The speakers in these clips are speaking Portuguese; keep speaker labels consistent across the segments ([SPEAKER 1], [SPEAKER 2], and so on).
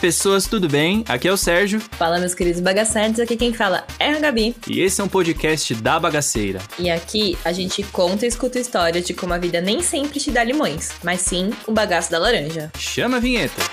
[SPEAKER 1] pessoas, tudo bem? Aqui é o Sérgio.
[SPEAKER 2] Fala, meus queridos bagacetes, aqui quem fala é a Gabi.
[SPEAKER 1] E esse é um podcast da Bagaceira.
[SPEAKER 2] E aqui a gente conta e escuta história de como a vida nem sempre te dá limões, mas sim o bagaço da laranja.
[SPEAKER 1] Chama a vinheta.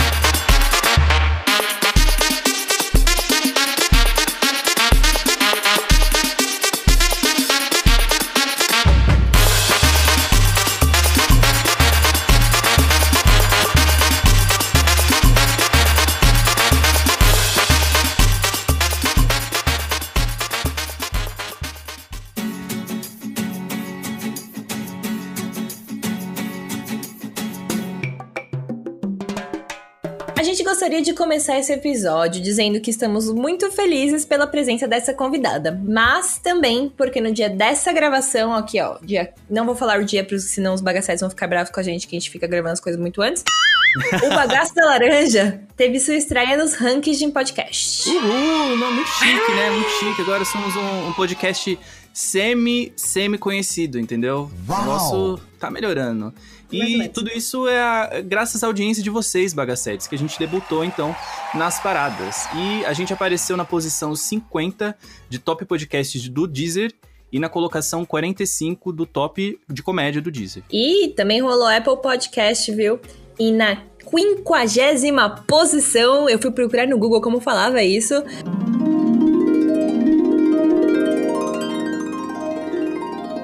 [SPEAKER 2] Começar esse episódio dizendo que estamos muito felizes pela presença dessa convidada, mas também porque no dia dessa gravação, aqui ó, dia, não vou falar o dia, porque senão os bagacetes vão ficar bravos com a gente, que a gente fica gravando as coisas muito antes. o Bagaço da Laranja teve sua estreia nos rankings de podcast.
[SPEAKER 1] Uhul, não, muito chique, né? Muito chique. Agora somos um, um podcast semi, semi conhecido, entendeu?
[SPEAKER 3] Uau.
[SPEAKER 1] O nosso tá melhorando. E tudo isso é a- graças à audiência de vocês, bagacetes, que a gente debutou então nas paradas. E a gente apareceu na posição 50 de top podcasts do Deezer e na colocação 45 do top de comédia do Deezer.
[SPEAKER 2] E também rolou Apple Podcast, viu? E na quinquagésima posição, eu fui procurar no Google como falava isso.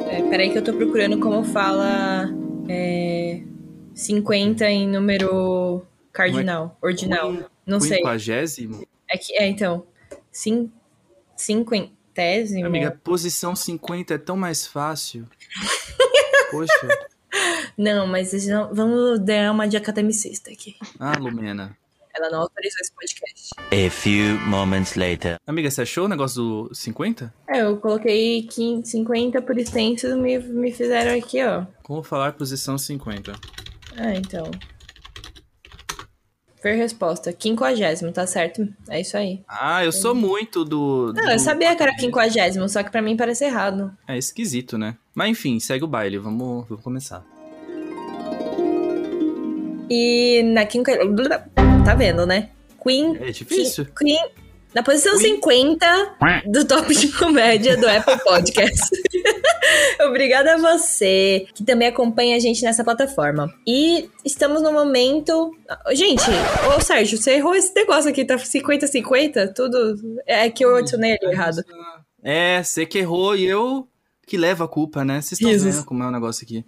[SPEAKER 2] É, peraí que eu tô procurando como fala é, 50 em número cardinal, ordinal. Não sei.
[SPEAKER 1] Quinquagésimo?
[SPEAKER 2] É que, é, então, cin, cinquentésimo?
[SPEAKER 1] Amiga, posição 50 é tão mais fácil. Poxa.
[SPEAKER 2] Não, mas não- vamos dar uma de academicista aqui.
[SPEAKER 1] Ah, Lumena.
[SPEAKER 2] Ela não autorizou esse podcast.
[SPEAKER 3] A few moments later.
[SPEAKER 1] Amiga, você achou o negócio do 50?
[SPEAKER 2] É, eu coloquei 15, 50 por extenso, me, me fizeram aqui, ó.
[SPEAKER 1] Como falar posição 50?
[SPEAKER 2] Ah, então. Ver resposta. Quinquagésimo, tá certo? É isso aí.
[SPEAKER 1] Ah, eu sou muito do.
[SPEAKER 2] Não,
[SPEAKER 1] do-
[SPEAKER 2] eu sabia que era quinquagésimo, só que pra mim parece errado.
[SPEAKER 1] É esquisito, né? Mas enfim, segue o baile. Vamos, vamos começar.
[SPEAKER 2] E na quinca... Tá vendo, né? Queen...
[SPEAKER 1] É difícil.
[SPEAKER 2] Queen... Na posição
[SPEAKER 1] Queen?
[SPEAKER 2] 50 do top de comédia do Apple Podcast. Obrigada a você que também acompanha a gente nessa plataforma. E estamos no momento. Gente, ô Sérgio, você errou esse negócio aqui, tá 50-50? Tudo. É que eu adicionei ali errado.
[SPEAKER 1] É, você que errou e eu que levo a culpa, né? Vocês estão vendo como é o negócio aqui.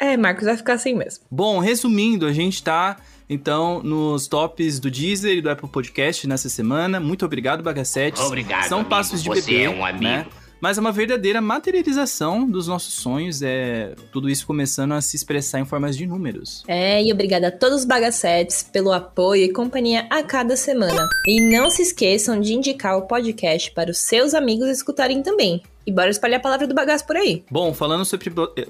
[SPEAKER 2] É, Marcos, vai ficar assim mesmo.
[SPEAKER 1] Bom, resumindo, a gente tá, então, nos tops do Deezer e do Apple Podcast nessa semana. Muito obrigado, Bagacetes.
[SPEAKER 4] Obrigado,
[SPEAKER 1] São
[SPEAKER 4] amigo.
[SPEAKER 1] passos de
[SPEAKER 4] Você
[SPEAKER 1] bebê,
[SPEAKER 4] é um amigo.
[SPEAKER 1] né? Mas é uma verdadeira materialização dos nossos sonhos, é tudo isso começando a se expressar em formas de números.
[SPEAKER 2] É, e obrigada a todos os bagacetes pelo apoio e companhia a cada semana. E não se esqueçam de indicar o podcast para os seus amigos escutarem também. E bora espalhar a palavra do bagaço por aí.
[SPEAKER 1] Bom, falando sobre. eh,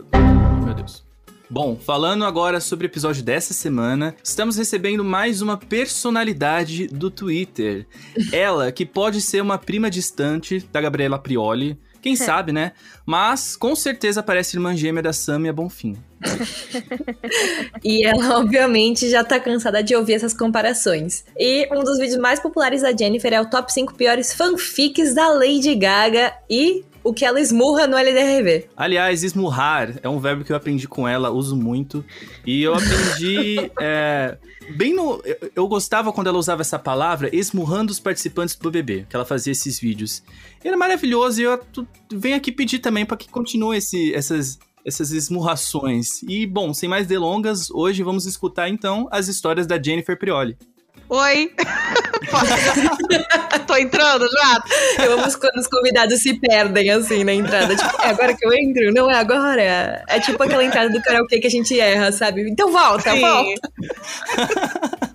[SPEAKER 1] Meu Deus. Bom, falando agora sobre o episódio dessa semana, estamos recebendo mais uma personalidade do Twitter. Ela, que pode ser uma prima distante da Gabriela Prioli, quem sabe, né? Mas com certeza parece irmã gêmea da Samia Bonfim.
[SPEAKER 2] E ela, obviamente, já tá cansada de ouvir essas comparações. E um dos vídeos mais populares da Jennifer é o top 5 piores fanfics da Lady Gaga e o que ela esmurra no LDRV.
[SPEAKER 1] Aliás, esmurrar é um verbo que eu aprendi com ela, uso muito. E eu aprendi. é, bem no. Eu, eu gostava quando ela usava essa palavra, esmurrando os participantes do BBB, que ela fazia esses vídeos. E era maravilhoso e eu tu- venho aqui pedir também para que continue esse, essas. Essas esmurrações. E, bom, sem mais delongas, hoje vamos escutar então as histórias da Jennifer Prioli.
[SPEAKER 5] Oi! Tô entrando já?
[SPEAKER 2] Eu amo quando os convidados se perdem assim na entrada. Tipo, é agora que eu entro? Não é agora. É tipo aquela entrada do karaokê que a gente erra, sabe? Então volta,
[SPEAKER 5] Sim.
[SPEAKER 2] volta.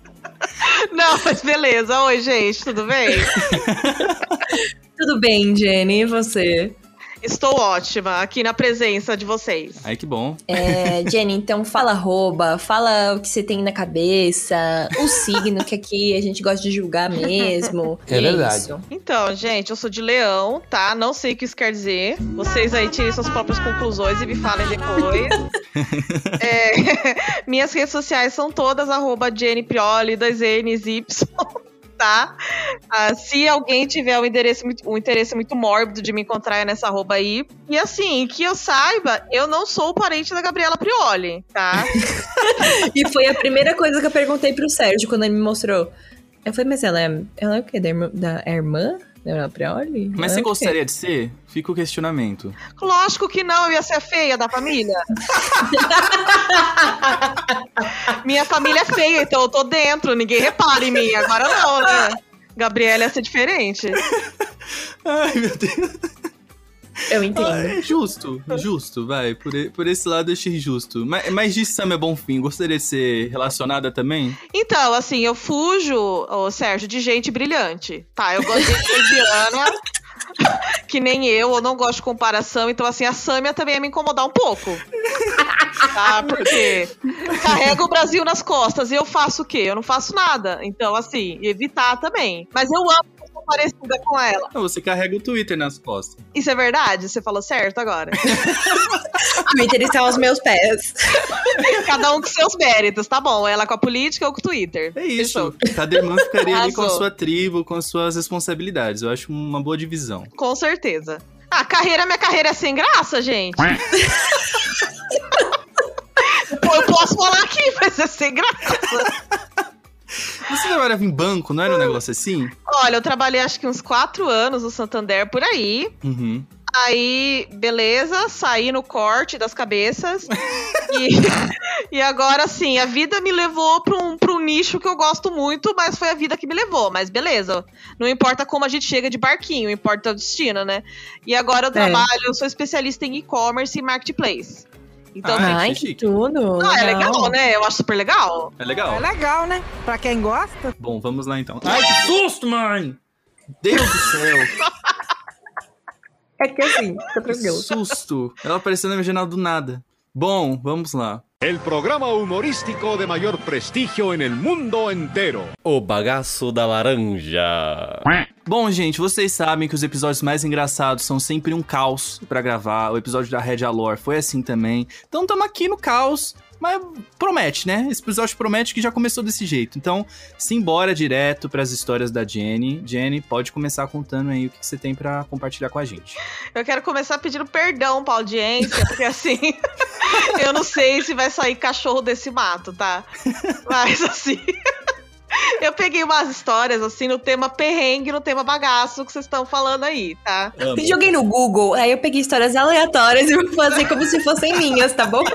[SPEAKER 5] Não, mas beleza. Oi, gente, tudo bem?
[SPEAKER 2] Tudo bem, Jenny, e você?
[SPEAKER 5] Estou ótima aqui na presença de vocês.
[SPEAKER 1] Ai, que bom.
[SPEAKER 2] É, Jenny, então fala arroba, fala o que você tem na cabeça, o signo que aqui a gente gosta de julgar mesmo.
[SPEAKER 6] É verdade.
[SPEAKER 2] isso.
[SPEAKER 5] Então, gente, eu sou de leão, tá? Não sei o que isso quer dizer. Vocês aí tirem suas próprias conclusões e me falem depois. É, minhas redes sociais são todas arroba Jenny Prioli, dois N's, Y. tá? Ah, se alguém tiver um interesse, um interesse muito mórbido de me encontrar nessa arroba aí. E assim, que eu saiba, eu não sou parente da Gabriela Prioli, tá?
[SPEAKER 2] E foi a primeira coisa que eu perguntei pro Sérgio quando ele me mostrou. Eu falei, mas ela é, ela é o quê? Da irmã? Da é irmã? Irmã Prioli?
[SPEAKER 1] Mas você gostaria de ser? Fica o questionamento.
[SPEAKER 5] Lógico que não, eu ia ser a feia da família. Minha família é feia, então eu tô dentro, ninguém repara em mim. Agora não, né? Gabriela ia ser diferente.
[SPEAKER 1] Ai, meu Deus.
[SPEAKER 2] Eu entendo.
[SPEAKER 1] Ah, é justo, justo, vai. Por, por esse lado eu achei justo. Mas, mas de Sam é bom fim. Gostaria de ser relacionada também?
[SPEAKER 5] Então, assim, eu fujo, ô, Sérgio, de gente brilhante. Tá, eu gosto de gente mediana, que nem eu, eu não gosto de comparação. Então, assim, a Sâmia também ia me incomodar um pouco. Tá, porque carrega o Brasil nas costas e eu faço o quê? Eu não faço nada. Então, assim, evitar também. Mas eu amo sou parecida com ela.
[SPEAKER 1] Não, você carrega o Twitter nas costas.
[SPEAKER 5] Isso é verdade? Você falou certo agora?
[SPEAKER 2] Twitter está aos meus pés.
[SPEAKER 5] Cada um com seus méritos, tá bom? Ela com a política ou com o Twitter.
[SPEAKER 1] É isso.
[SPEAKER 5] Fechou.
[SPEAKER 1] Cada irmã ficaria ali com a sua tribo, com as suas responsabilidades. Eu acho uma boa divisão.
[SPEAKER 5] Com certeza. Ah, carreira, minha carreira é sem graça, gente. Pô, eu posso falar aqui, mas é sem graça.
[SPEAKER 1] Você trabalhava em banco, não era um negócio assim?
[SPEAKER 5] Olha, eu trabalhei acho que uns quatro anos no Santander por aí.
[SPEAKER 1] Uhum.
[SPEAKER 5] Aí, beleza, saí no corte das cabeças. e, e agora, sim, a vida me levou pra um, pra um nicho que eu gosto muito, mas foi a vida que me levou. Mas beleza, não importa como a gente chega de barquinho, importa o destino, né? E agora eu trabalho, eu sou especialista em e-commerce e marketplace. Então,
[SPEAKER 1] Ah,
[SPEAKER 2] Ai,
[SPEAKER 1] chique.
[SPEAKER 2] que tudo.
[SPEAKER 5] ah, é legal, né? Eu acho super legal.
[SPEAKER 1] É legal.
[SPEAKER 4] É legal, né? Pra quem gosta.
[SPEAKER 1] Bom, vamos lá então. Ai, que susto, mãe! Deus do céu!
[SPEAKER 2] É que assim, fica
[SPEAKER 1] Que susto! Ela apareceu na minha janela do nada. Bom, vamos lá.
[SPEAKER 6] El programa humorístico de mayor prestigio en el mundo entero.
[SPEAKER 7] O bagaço da laranja.
[SPEAKER 1] Bom, gente, vocês sabem que os episódios mais engraçados são sempre um caos pra gravar. O episódio da Red Alor foi assim também. Então tamo aqui no caos, mas promete, né? Esse episódio promete que já começou desse jeito. Então, simbora direto pras histórias da Jenny. Jenny, pode começar contando aí o que que você tem pra compartilhar com a gente.
[SPEAKER 5] Eu quero começar pedindo perdão pra audiência, porque assim, eu não sei se vai sair cachorro desse mato, tá? Mas assim. Eu peguei umas histórias, assim, no tema perrengue, no tema bagaço que vocês estão falando aí, tá?
[SPEAKER 1] Amo.
[SPEAKER 2] Joguei no Google, aí eu peguei histórias aleatórias e vou fazer como se fossem minhas, tá bom?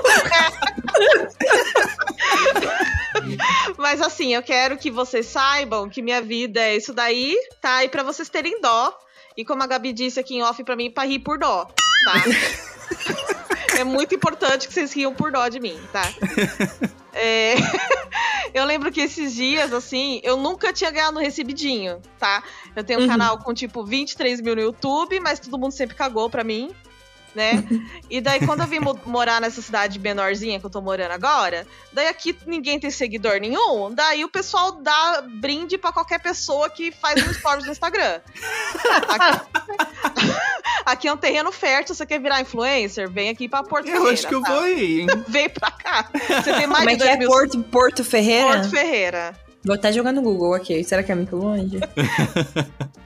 [SPEAKER 5] Mas assim, eu quero que vocês saibam que minha vida é isso daí, tá? E pra vocês terem dó. E como a Gabi disse aqui em off pra mim, pra rir por dó, tá? é muito importante que vocês riam por dó de mim, tá? É, Eu lembro que esses dias, assim, eu nunca tinha ganhado um recebidinho, tá? Eu tenho um
[SPEAKER 2] Uhum.
[SPEAKER 5] canal com, tipo, 23 mil no YouTube, mas todo mundo sempre cagou pra mim, né? E daí, quando eu vim mo- morar nessa cidade menorzinha que eu tô morando agora, daí aqui ninguém tem seguidor nenhum, daí o pessoal dá brinde pra qualquer pessoa que faz um stories no Instagram. Aqui, aqui é um terreno fértil, você quer virar influencer? Vem aqui pra Porto
[SPEAKER 1] Eu
[SPEAKER 5] Ferreira,
[SPEAKER 1] acho que eu
[SPEAKER 5] tá?
[SPEAKER 1] vou aí, hein?
[SPEAKER 5] Vem pra cá. Você tem mais
[SPEAKER 2] Como é
[SPEAKER 5] de
[SPEAKER 2] que
[SPEAKER 5] 2
[SPEAKER 2] é
[SPEAKER 5] mil
[SPEAKER 2] Porto, Porto Ferreira?
[SPEAKER 5] Porto Ferreira.
[SPEAKER 2] Vou até jogar no Google aqui. Será que é muito longe?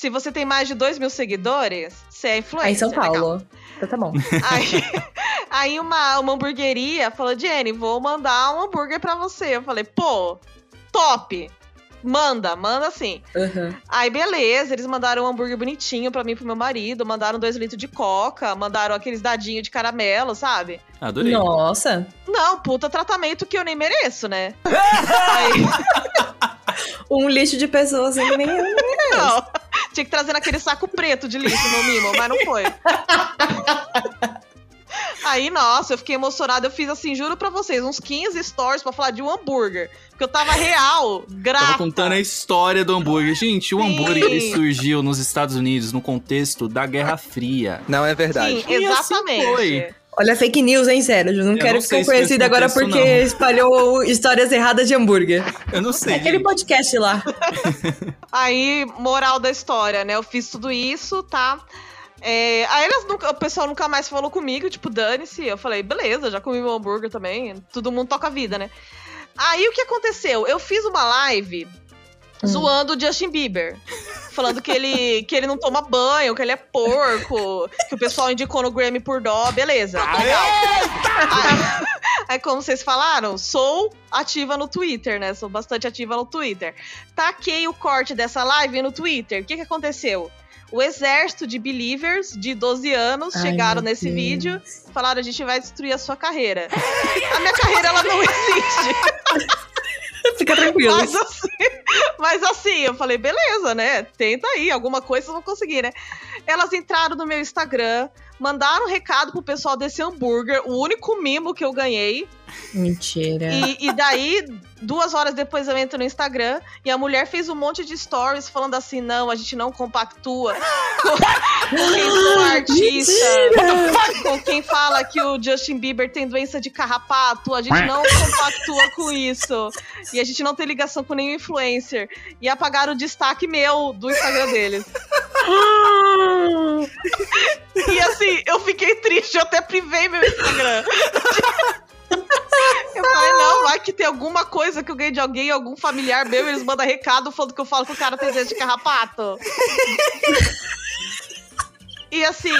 [SPEAKER 5] Se você tem mais de 2 mil seguidores, você é influencer.
[SPEAKER 2] Aí em São
[SPEAKER 5] legal.
[SPEAKER 2] Paulo. Então tá bom.
[SPEAKER 5] Aí, aí uma, uma hamburgueria falou, Jenny, vou mandar um hambúrguer pra você. Eu falei, pô, top. Manda, manda sim.
[SPEAKER 2] Uhum.
[SPEAKER 5] Aí, beleza, eles mandaram um hambúrguer bonitinho pra mim e pro meu marido, mandaram dois litros de coca, mandaram aqueles dadinhos de caramelo, sabe?
[SPEAKER 1] Adorei.
[SPEAKER 2] Nossa.
[SPEAKER 5] Não, puta tratamento que eu nem mereço, né? Aí,
[SPEAKER 2] Um lixo de pessoas nem eu.
[SPEAKER 5] não, tinha que trazer naquele saco preto de lixo no mimo, mas não foi. Aí, nossa, eu fiquei emocionada. Eu fiz assim, juro pra vocês, uns 15 stories pra falar de um hambúrguer. Porque eu tava real, grata.
[SPEAKER 1] Tava contando a história do hambúrguer. Gente, o
[SPEAKER 5] Sim.
[SPEAKER 1] hambúrguer ele surgiu nos Estados Unidos no contexto da Guerra Fria.
[SPEAKER 8] Não é verdade.
[SPEAKER 5] Sim,
[SPEAKER 1] E assim
[SPEAKER 5] exatamente.
[SPEAKER 1] foi.
[SPEAKER 2] Olha, fake news, hein, Sérgio? Não
[SPEAKER 1] Eu
[SPEAKER 2] quero
[SPEAKER 1] não
[SPEAKER 2] ficar conhecida agora porque
[SPEAKER 1] não.
[SPEAKER 2] espalhou histórias erradas de hambúrguer.
[SPEAKER 1] Eu não sei.
[SPEAKER 2] É aquele podcast lá.
[SPEAKER 5] Aí, moral da história, né? Eu fiz tudo isso, tá? É, aí elas nunca, o pessoal nunca mais falou comigo, tipo, dane-se. Eu falei, beleza, já comi meu hambúrguer também. Todo mundo toca a vida, né? Aí o que aconteceu? Eu fiz uma live zoando o Justin Bieber. Falando que ele, que ele não toma banho, que ele é porco, que o pessoal indicou no Grammy por dó, beleza. Legal. Aí, aí, como vocês falaram, sou ativa no Twitter, né? Sou bastante ativa no Twitter. Taquei o corte dessa live no Twitter. O que, que aconteceu? O exército de believers de 12 anos
[SPEAKER 2] Ai,
[SPEAKER 5] chegaram nesse
[SPEAKER 2] Deus.
[SPEAKER 5] vídeo e falaram: a gente vai destruir a sua carreira. a minha carreira, ela não existe.
[SPEAKER 2] Fica tranquilo.
[SPEAKER 5] Mas assim, mas assim, eu falei, beleza, né? Tenta aí, alguma coisa vocês vão conseguir, né? Elas entraram no meu Instagram, mandaram um recado pro pessoal desse hambúrguer, o único mimo que eu ganhei.
[SPEAKER 2] Mentira.
[SPEAKER 5] E, e daí, duas horas depois eu entro no Instagram e a mulher fez um monte de stories falando assim: não, a gente não compactua com, quem for artista, com quem fala que o Justin Bieber tem doença de carrapato, a gente não compactua com isso. E a gente não tem ligação com nenhum influencer. E apagaram o destaque meu do Instagram deles. E assim, eu fiquei triste, eu até privei meu Instagram. Falei, não, vai que tem alguma coisa que eu ganhei de alguém, algum familiar meu, eles mandam recado falando que eu falo que o cara tem doença de carrapato. E assim,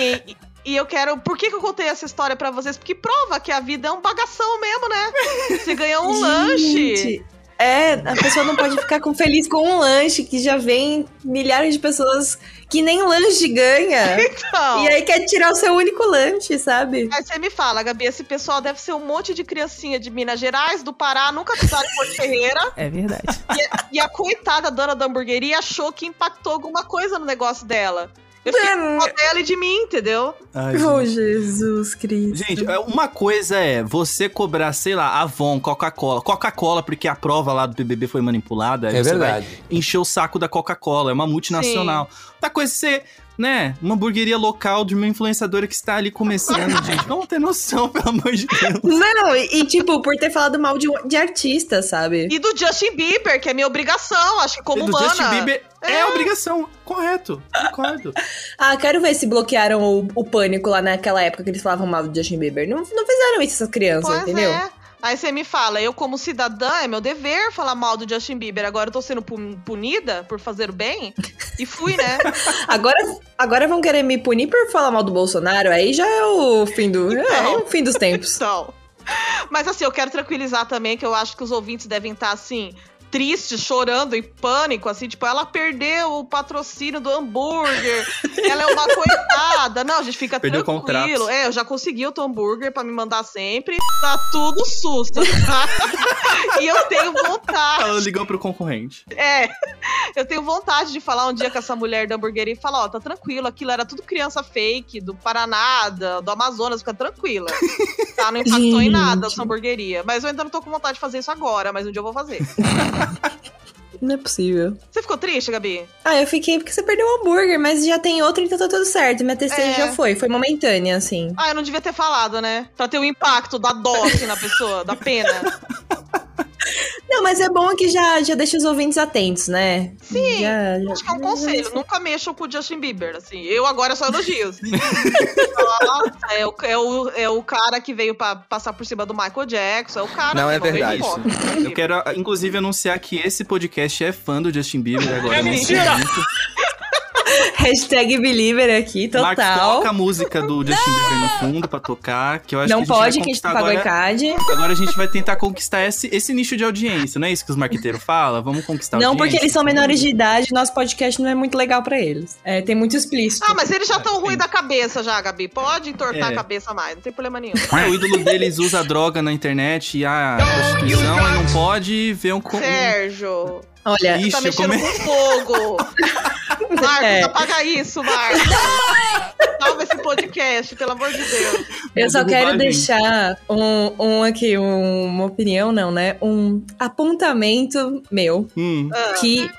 [SPEAKER 5] e- eu quero. Por que, que eu contei essa história pra vocês? Porque prova que a vida é um bagação mesmo, né? Você ganhou um lanche.
[SPEAKER 2] É, a pessoa não pode ficar com- feliz com um lanche que já vem milhares de pessoas que nem lanche ganha.
[SPEAKER 5] Então.
[SPEAKER 2] E aí quer tirar o seu único lanche, sabe?
[SPEAKER 5] Aí você me fala, Gabi, esse pessoal deve ser um monte de criancinha de Minas Gerais, do Pará, nunca pisaram em Porto Ferreira.
[SPEAKER 4] É verdade.
[SPEAKER 5] E a, e a coitada dona da hamburgueria achou que impactou alguma coisa no negócio dela. Eu fiquei com dó dela e de mim, entendeu?
[SPEAKER 1] Ai,
[SPEAKER 2] Oh. Jesus Cristo.
[SPEAKER 1] Gente, é, uma coisa é você cobrar, sei lá, Avon, Coca-Cola. Coca-Cola, porque a prova lá do BBB foi manipulada. aí
[SPEAKER 8] É
[SPEAKER 1] você
[SPEAKER 8] verdade.
[SPEAKER 1] vai encher o saco da Coca-Cola. É uma multinacional. Outra coisa é ser, né, uma hamburgueria local de uma influenciadora que está ali começando, gente. Vamos ter noção, pelo amor de Deus.
[SPEAKER 2] Não, e, e, tipo, por ter falado mal de, de artista, sabe?
[SPEAKER 5] E do Justin Bieber, que é minha obrigação, acho que como
[SPEAKER 1] E do
[SPEAKER 5] humana.
[SPEAKER 1] Justin Bieber é,
[SPEAKER 5] É.
[SPEAKER 1] obrigação. Correto. Concordo.
[SPEAKER 2] Ah, quero ver se bloquearam o, o pânico lá naquela época que eles falavam mal do Justin Bieber. Não, não fizeram isso essas crianças,
[SPEAKER 5] Pois
[SPEAKER 2] entendeu?
[SPEAKER 5] é. Aí você me fala, eu como cidadã, é meu dever falar mal do Justin Bieber. Agora eu tô sendo pu- punida por fazer o bem. E fui, né?
[SPEAKER 2] Agora, agora vão querer me punir por falar mal do Bolsonaro, aí já é o fim do, é,
[SPEAKER 5] Então.
[SPEAKER 2] o fim dos tempos.
[SPEAKER 5] Então. Mas assim, eu quero tranquilizar também que eu acho que os ouvintes devem estar assim. Tristes, chorando, em pânico, assim, tipo, ela perdeu o patrocínio do hambúrguer, ela é uma coitada. Não, a gente fica
[SPEAKER 1] Perdeu
[SPEAKER 5] tranquilo. É, eu já consegui o teu hambúrguer pra me mandar sempre. Tá tudo susto, tá? e eu tenho vontade.
[SPEAKER 1] Ela ligou pro concorrente.
[SPEAKER 5] É, eu tenho vontade de falar um dia com essa mulher da hamburgueria e falar, ó, tá tranquilo, aquilo era tudo criança fake, do Paraná, da- do Amazonas, fica tranquila. Tá, não impactou em nada a
[SPEAKER 2] Gente.
[SPEAKER 5] sua hamburgueria. Mas eu ainda não tô com vontade de fazer isso agora, mas um dia eu vou fazer.
[SPEAKER 2] Não é possível.
[SPEAKER 5] Você ficou triste, Gabi?
[SPEAKER 2] Ah, eu fiquei porque você perdeu o hambúrguer, mas já tem outro, então tá tudo certo. Minha tristeza
[SPEAKER 5] É.
[SPEAKER 2] já foi, foi momentânea, assim.
[SPEAKER 5] Ah, eu não devia ter falado, né? Pra ter o impacto da dó assim, na pessoa, da pena.
[SPEAKER 2] Não, mas é bom que já, já deixa os ouvintes atentos, né?
[SPEAKER 5] Sim,
[SPEAKER 2] Já- já-
[SPEAKER 5] Acho que é um conselho, nunca mexam com o Justin Bieber, assim. Eu agora só elogios. Nossa, é, o, é, o, é o cara que veio pra passar por cima do Michael Jackson, é o cara
[SPEAKER 8] Não,
[SPEAKER 5] que
[SPEAKER 8] é
[SPEAKER 5] veio
[SPEAKER 8] verdade.
[SPEAKER 1] Eu quero, inclusive, anunciar que esse podcast é fã do Justin Bieber agora.
[SPEAKER 5] É
[SPEAKER 1] nesse
[SPEAKER 5] mentira!
[SPEAKER 2] Hashtag Believer aqui,
[SPEAKER 1] Marcos,
[SPEAKER 2] total.
[SPEAKER 1] coloca a música do Justin Bieber no fundo pra tocar, que eu acho
[SPEAKER 2] Não
[SPEAKER 1] que a gente
[SPEAKER 2] pode, que a gente pagou
[SPEAKER 1] agora.
[SPEAKER 2] ECAD.
[SPEAKER 1] Agora a gente vai tentar conquistar esse, esse nicho de audiência, não é isso que os marqueteiros falam? Vamos conquistar
[SPEAKER 2] Não, porque eles são menores de idade, nosso podcast não é muito legal pra eles. É, tem muito explícito.
[SPEAKER 5] Ah, mas eles já estão
[SPEAKER 1] Sim.
[SPEAKER 5] ruins da cabeça já, Gabi. Pode entortar
[SPEAKER 1] É.
[SPEAKER 5] a cabeça mais, não tem problema nenhum.
[SPEAKER 1] É, o ídolo deles usa droga na internet e a prostituição e não pode ver um...
[SPEAKER 5] Sérgio,
[SPEAKER 2] Olha,
[SPEAKER 1] Ixi,
[SPEAKER 5] tá mexendo
[SPEAKER 1] come-
[SPEAKER 5] com fogo. Marcos,
[SPEAKER 2] É.
[SPEAKER 5] apaga isso, Marcos. Salva esse podcast, pelo amor de Deus.
[SPEAKER 2] eu só quero deixar um, um aqui, um- uma opinião, não, né? Um apontamento meu
[SPEAKER 1] Hum,
[SPEAKER 5] Ah,
[SPEAKER 2] que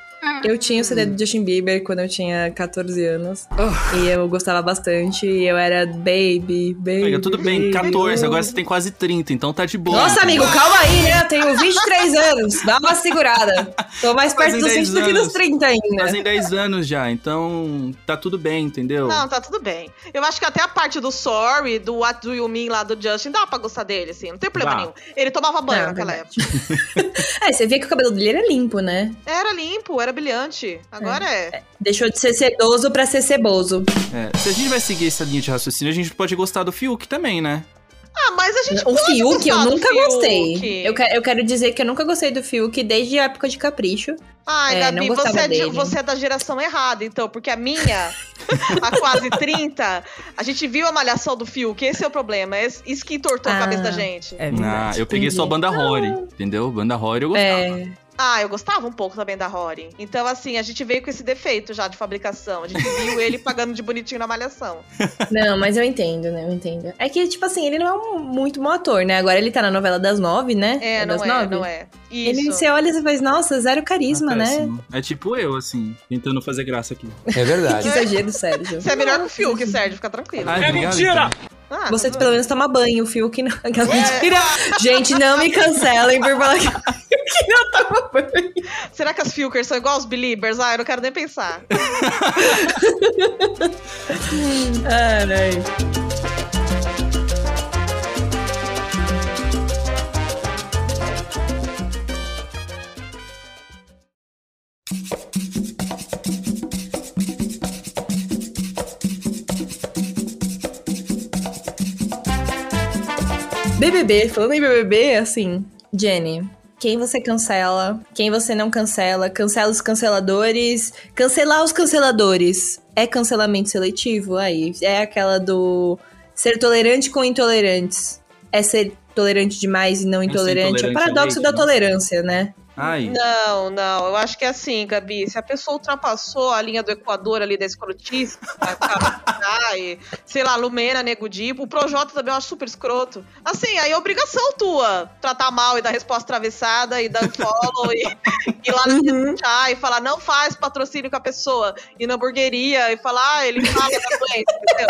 [SPEAKER 2] Eu tinha o CD do Justin Bieber quando eu tinha 14 anos.
[SPEAKER 1] Ah.
[SPEAKER 2] E eu gostava bastante. E eu era baby, baby.
[SPEAKER 1] Amiga, tudo bem,
[SPEAKER 2] baby.
[SPEAKER 1] 14, agora você tem quase 30, então tá de boa.
[SPEAKER 2] Nossa, amigo, calma aí, né? Eu tenho 23 anos. Dá uma segurada. Tô mais perto dos
[SPEAKER 1] 10
[SPEAKER 2] 20 do que dos
[SPEAKER 1] anos.
[SPEAKER 2] 30 ainda.
[SPEAKER 1] Fazem 10 anos já, então tá tudo bem, entendeu?
[SPEAKER 5] Não, tá tudo bem. Eu acho que até a parte do Sorry, do What Do You Mean lá do Justin, dá pra gostar dele, assim. Não tem problema
[SPEAKER 1] Dá.
[SPEAKER 5] nenhum. Ele tomava banho
[SPEAKER 2] Não,
[SPEAKER 5] naquela época.
[SPEAKER 2] É, você via que o cabelo dele era limpo, né?
[SPEAKER 5] Era limpo, era brilhante. Agora é.
[SPEAKER 2] Deixou de ser sedoso pra ser ceboso.
[SPEAKER 1] É, se a gente vai seguir essa linha de raciocínio, a gente pode gostar do Fiuk também, né?
[SPEAKER 5] Ah, mas a gente
[SPEAKER 2] O
[SPEAKER 5] pode
[SPEAKER 2] Fiuk eu nunca
[SPEAKER 5] Fiuk.
[SPEAKER 2] gostei. Eu, eu quero dizer que eu nunca gostei do Fiuk desde a época de Capricho.
[SPEAKER 5] Ai,
[SPEAKER 2] É,
[SPEAKER 5] Gabi,
[SPEAKER 2] não
[SPEAKER 5] você é, de- você é da geração errada, então, porque a minha, há quase 30, a gente viu a malhação do Fiuk, esse é o problema. é Isso que entortou a
[SPEAKER 2] Ah,
[SPEAKER 5] cabeça da gente.
[SPEAKER 2] É
[SPEAKER 1] Ah,
[SPEAKER 2] verdade.
[SPEAKER 1] eu peguei
[SPEAKER 2] entendi.
[SPEAKER 1] só banda Rory, entendeu? Banda Rory eu gostava.
[SPEAKER 2] É,
[SPEAKER 5] Ah, eu gostava um pouco também da Rory. Então, assim, a gente veio com esse defeito já de fabricação. A gente viu ele pagando de bonitinho na malhação.
[SPEAKER 2] não, mas eu entendo, né? Eu entendo. É que, tipo assim, ele não é um muito bom ator, né? Agora ele tá na novela das nove, né?
[SPEAKER 5] É, não
[SPEAKER 2] das
[SPEAKER 5] é,
[SPEAKER 2] nove?
[SPEAKER 5] não é.
[SPEAKER 2] Ele,
[SPEAKER 5] Isso.
[SPEAKER 2] você olha e faz, nossa, zero carisma,
[SPEAKER 1] É
[SPEAKER 2] né?
[SPEAKER 1] É tipo eu, assim, tentando fazer graça aqui.
[SPEAKER 8] É
[SPEAKER 2] Que
[SPEAKER 8] verdade.
[SPEAKER 2] exagero, Sérgio.
[SPEAKER 5] Você é melhor que o Fiuk, Sérgio, fica tranquilo.
[SPEAKER 1] Ai, obrigado, então.
[SPEAKER 5] Ah,
[SPEAKER 2] Você
[SPEAKER 5] tá
[SPEAKER 2] pelo menos toma banho, o Fiuk não. Aquela mentira. Gente, não me cancelem por falar que Fiuk não toma banho.
[SPEAKER 5] Será que as Filkers são igual os Beliebers? Ah, eu não quero nem pensar.
[SPEAKER 2] Ai, BBB, falando em BBB, assim, Jenny, quem você cancela, quem você não cancela, cancela os canceladores, cancelar os canceladores é cancelamento seletivo? Aí, é aquela do ser tolerante com intolerantes. É ser tolerante demais e não intolerante. É o paradoxo da
[SPEAKER 1] né?
[SPEAKER 2] tolerância, né?
[SPEAKER 1] Ai,
[SPEAKER 5] Não, não. Eu acho que é assim, Gabi. Se a pessoa ultrapassou a linha do Equador ali da escrotice, vai ficar- ai, sei lá, Lumena, Nego Dipo, o Projota também eu acho super escroto. Assim, aí é obrigação tua tratar mal e dar resposta atravessada e dar follow e ir lá no
[SPEAKER 2] Uhum.
[SPEAKER 5] chat e falar, não faz patrocínio com a pessoa. Ir na hamburgueria e falar, ah, ele fala da doença, entendeu?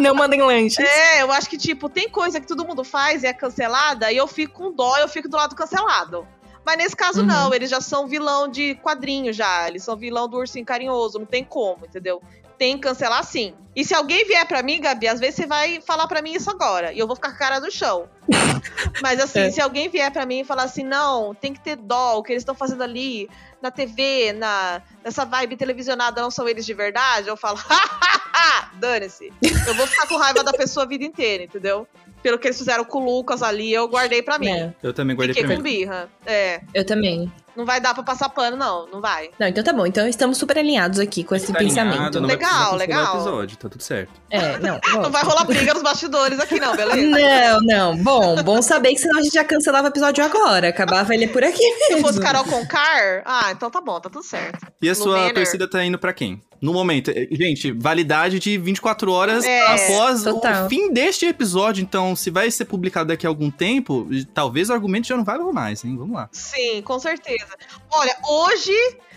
[SPEAKER 2] Não mandem lanches.
[SPEAKER 5] É, eu acho que, tipo, tem coisa que todo mundo faz e é cancelada, e eu fico com dó, eu fico do lado cancelado. Mas nesse caso,
[SPEAKER 2] Uhum.
[SPEAKER 5] não, eles já são vilão de quadrinho já. Eles são vilão do ursinho carinhoso, não tem como, entendeu? Tem que cancelar sim. E se alguém vier pra mim, Gabi, às vezes você vai falar pra mim isso agora. E eu vou ficar com a cara no chão. Mas assim,
[SPEAKER 2] É.
[SPEAKER 5] se alguém vier pra mim e falar assim, não, tem que ter dó, o que eles estão fazendo ali na TV, na, nessa vibe televisionada, não são eles de verdade, eu falo, dane-se. Eu vou ficar com raiva da pessoa a vida inteira, entendeu? Pelo que eles fizeram com o Lucas ali, eu guardei pra mim.
[SPEAKER 2] É,
[SPEAKER 1] eu também guardei
[SPEAKER 5] Fiquei
[SPEAKER 1] pra
[SPEAKER 5] com
[SPEAKER 1] mim.
[SPEAKER 5] birra. É,
[SPEAKER 2] eu também.
[SPEAKER 5] Não vai dar pra passar pano, não, não vai.
[SPEAKER 2] Não, então tá bom. Então estamos super alinhados aqui com esse
[SPEAKER 1] Tá
[SPEAKER 2] pensamento.
[SPEAKER 1] alinhado, não vai
[SPEAKER 5] Legal,
[SPEAKER 1] cancelar
[SPEAKER 5] legal.
[SPEAKER 1] o episódio, tá tudo certo.
[SPEAKER 2] É, não.
[SPEAKER 5] Não vai rolar briga nos bastidores aqui, não, beleza?
[SPEAKER 2] Não, não. Bom, bom saber que senão a gente já cancelava o episódio agora. Acabava ele por aqui
[SPEAKER 5] Se
[SPEAKER 2] mesmo.
[SPEAKER 5] fosse Carol Concar, ah, então tá bom, tá tudo certo.
[SPEAKER 1] E a sua torcida tá indo pra quem? No momento, eh, gente, validade de 24 horas
[SPEAKER 5] É,
[SPEAKER 1] após
[SPEAKER 2] total.
[SPEAKER 1] o fim deste episódio. Então, se vai ser publicado daqui a algum tempo, talvez o argumento já não valha mais, hein? Vamos lá.
[SPEAKER 5] Sim, com certeza. Olha, hoje,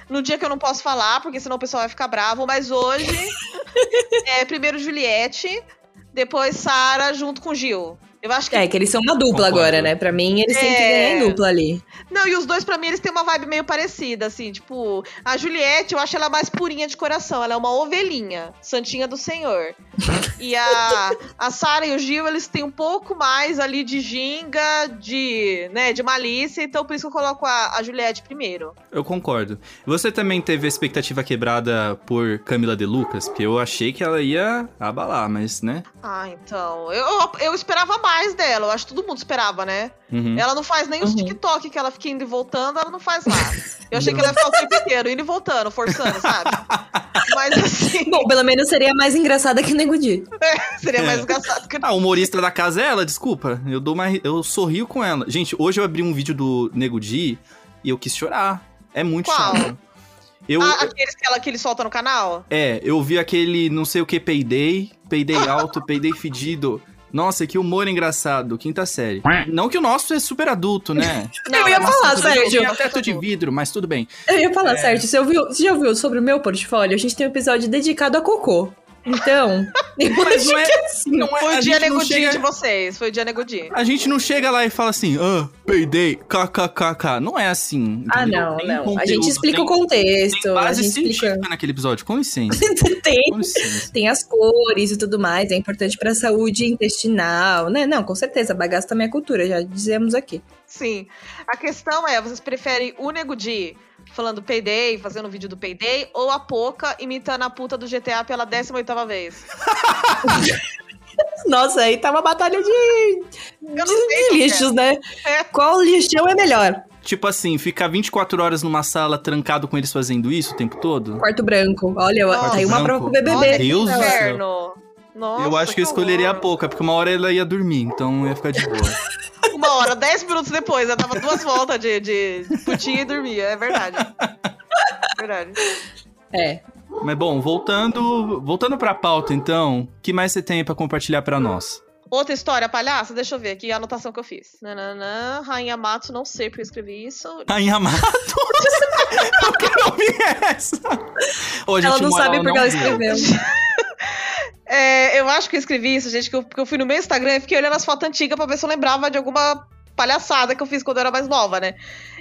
[SPEAKER 5] no dia que eu não posso falar, porque senão o pessoal vai ficar bravo, mas hoje é primeiro Juliette, depois Sara junto com Gil. Eu acho que.
[SPEAKER 2] É, que eles são uma dupla
[SPEAKER 1] Concordo.
[SPEAKER 2] agora, né? Pra mim, eles têm que
[SPEAKER 5] É.
[SPEAKER 2] ganhar em dupla ali.
[SPEAKER 5] Não, e os dois, pra mim, eles têm uma vibe meio parecida, assim, tipo, a Juliette, eu acho ela mais purinha de coração, ela é uma ovelhinha, santinha do senhor. E a, a Sara e o Gil, eles têm um pouco mais ali de ginga, de, né, de malícia, então por isso que eu coloco a, a Juliette primeiro.
[SPEAKER 1] Eu concordo. Você também teve a expectativa quebrada por Camila De Lucas? Porque eu achei que ela ia abalar, mas, né?
[SPEAKER 5] Ah, então, eu, eu esperava mais dela, eu acho que todo mundo esperava, né?
[SPEAKER 1] Uhum.
[SPEAKER 5] Ela não faz nem os
[SPEAKER 2] Uhum.
[SPEAKER 5] TikTok que ela fica indo e voltando, ela não faz lá. Eu achei que ela ia ficar o tempo inteiro, indo e voltando, forçando, sabe? Mas assim,
[SPEAKER 2] Bom, pelo menos seria mais engraçada que o Nego Di.
[SPEAKER 5] seria mais engraçado que
[SPEAKER 1] A humorista da casa é ela, desculpa. Eu dou uma, eu sorrio com ela. Gente, hoje eu abri um vídeo do Nego Di e eu quis chorar. É muito
[SPEAKER 5] Qual?
[SPEAKER 1] chato. Eu,
[SPEAKER 5] Ah, aqueles que, ela, que ele solta no canal?
[SPEAKER 1] é, eu vi aquele não sei o que peidei, peidei alto, peidei fedido. Nossa, que humor engraçado, quinta série. Não que o nosso é super adulto, né?
[SPEAKER 2] eu ia
[SPEAKER 5] Nossa,
[SPEAKER 2] falar, Sérgio.
[SPEAKER 1] Tinha teto de vidro, mas tudo bem.
[SPEAKER 2] Eu ia falar, Sérgio, você, ouviu, você já ouviu sobre o meu portfólio? A gente tem um episódio dedicado a cocô. Então, eu
[SPEAKER 1] Mas não é-
[SPEAKER 2] que assim.
[SPEAKER 1] Não é,
[SPEAKER 5] Foi
[SPEAKER 1] a
[SPEAKER 5] o dia negudinho
[SPEAKER 1] chega-
[SPEAKER 5] de vocês. Foi o dia negudinho.
[SPEAKER 1] A gente não chega lá e fala assim, ah, peidei, kkkk. Não é assim.
[SPEAKER 2] Ah,
[SPEAKER 1] entendeu?
[SPEAKER 2] não,
[SPEAKER 1] Tem
[SPEAKER 2] não. A
[SPEAKER 1] conteúdo,
[SPEAKER 2] gente explica
[SPEAKER 1] tem,
[SPEAKER 2] o contexto.
[SPEAKER 1] Tem
[SPEAKER 2] a
[SPEAKER 1] base
[SPEAKER 2] gente
[SPEAKER 1] científica
[SPEAKER 2] explica.
[SPEAKER 1] naquele episódio, com licença.
[SPEAKER 2] Tem,
[SPEAKER 1] Com licença.
[SPEAKER 2] tem as cores e tudo mais. É importante pra saúde intestinal, né? Não, com certeza. Bagaço também é cultura, já dizemos aqui.
[SPEAKER 5] Sim. A questão é, vocês preferem o Nego Di falando Payday, fazendo vídeo do Payday, ou a Poca imitando a puta do GTA pela 18ª vez?
[SPEAKER 2] Nossa, aí tá uma batalha de, de, de
[SPEAKER 5] qual que é.
[SPEAKER 2] lixos, né?
[SPEAKER 5] É.
[SPEAKER 2] Qual lixão é melhor?
[SPEAKER 1] Tipo assim, ficar 24 horas numa sala trancado com eles fazendo isso o tempo todo?
[SPEAKER 2] Quarto branco. Olha,
[SPEAKER 5] Quarto
[SPEAKER 2] tá aí uma
[SPEAKER 1] branco.
[SPEAKER 2] prova pro BBB.
[SPEAKER 5] Olha que
[SPEAKER 1] Deus do céu.
[SPEAKER 5] inferno. Nossa,
[SPEAKER 1] eu acho que eu escolheria a pouca, porque uma hora ela ia dormir, então ia ficar de boa.
[SPEAKER 5] Uma hora, dez minutos depois, eu dava duas voltas de, de putinha e dormia. É verdade. verdade.
[SPEAKER 2] É.
[SPEAKER 1] Mas bom, voltando, voltando pra pauta então, o que mais você tem pra compartilhar pra nós?
[SPEAKER 5] Outra história, palhaça? Deixa eu ver aqui a anotação que eu fiz. Nananã, Rainha Matos, não sei porque eu escrevi isso.
[SPEAKER 1] Rainha Matos. eu quero ouvir essa. Ô,
[SPEAKER 2] Ela não
[SPEAKER 1] mora
[SPEAKER 2] sabe porque ela
[SPEAKER 1] viu?
[SPEAKER 2] escreveu.
[SPEAKER 5] É, eu acho que eu escrevi isso, gente, que eu, porque eu fui no meu Instagram e fiquei olhando as fotos antigas pra ver se eu lembrava de alguma palhaçada que eu fiz quando eu era mais nova, né?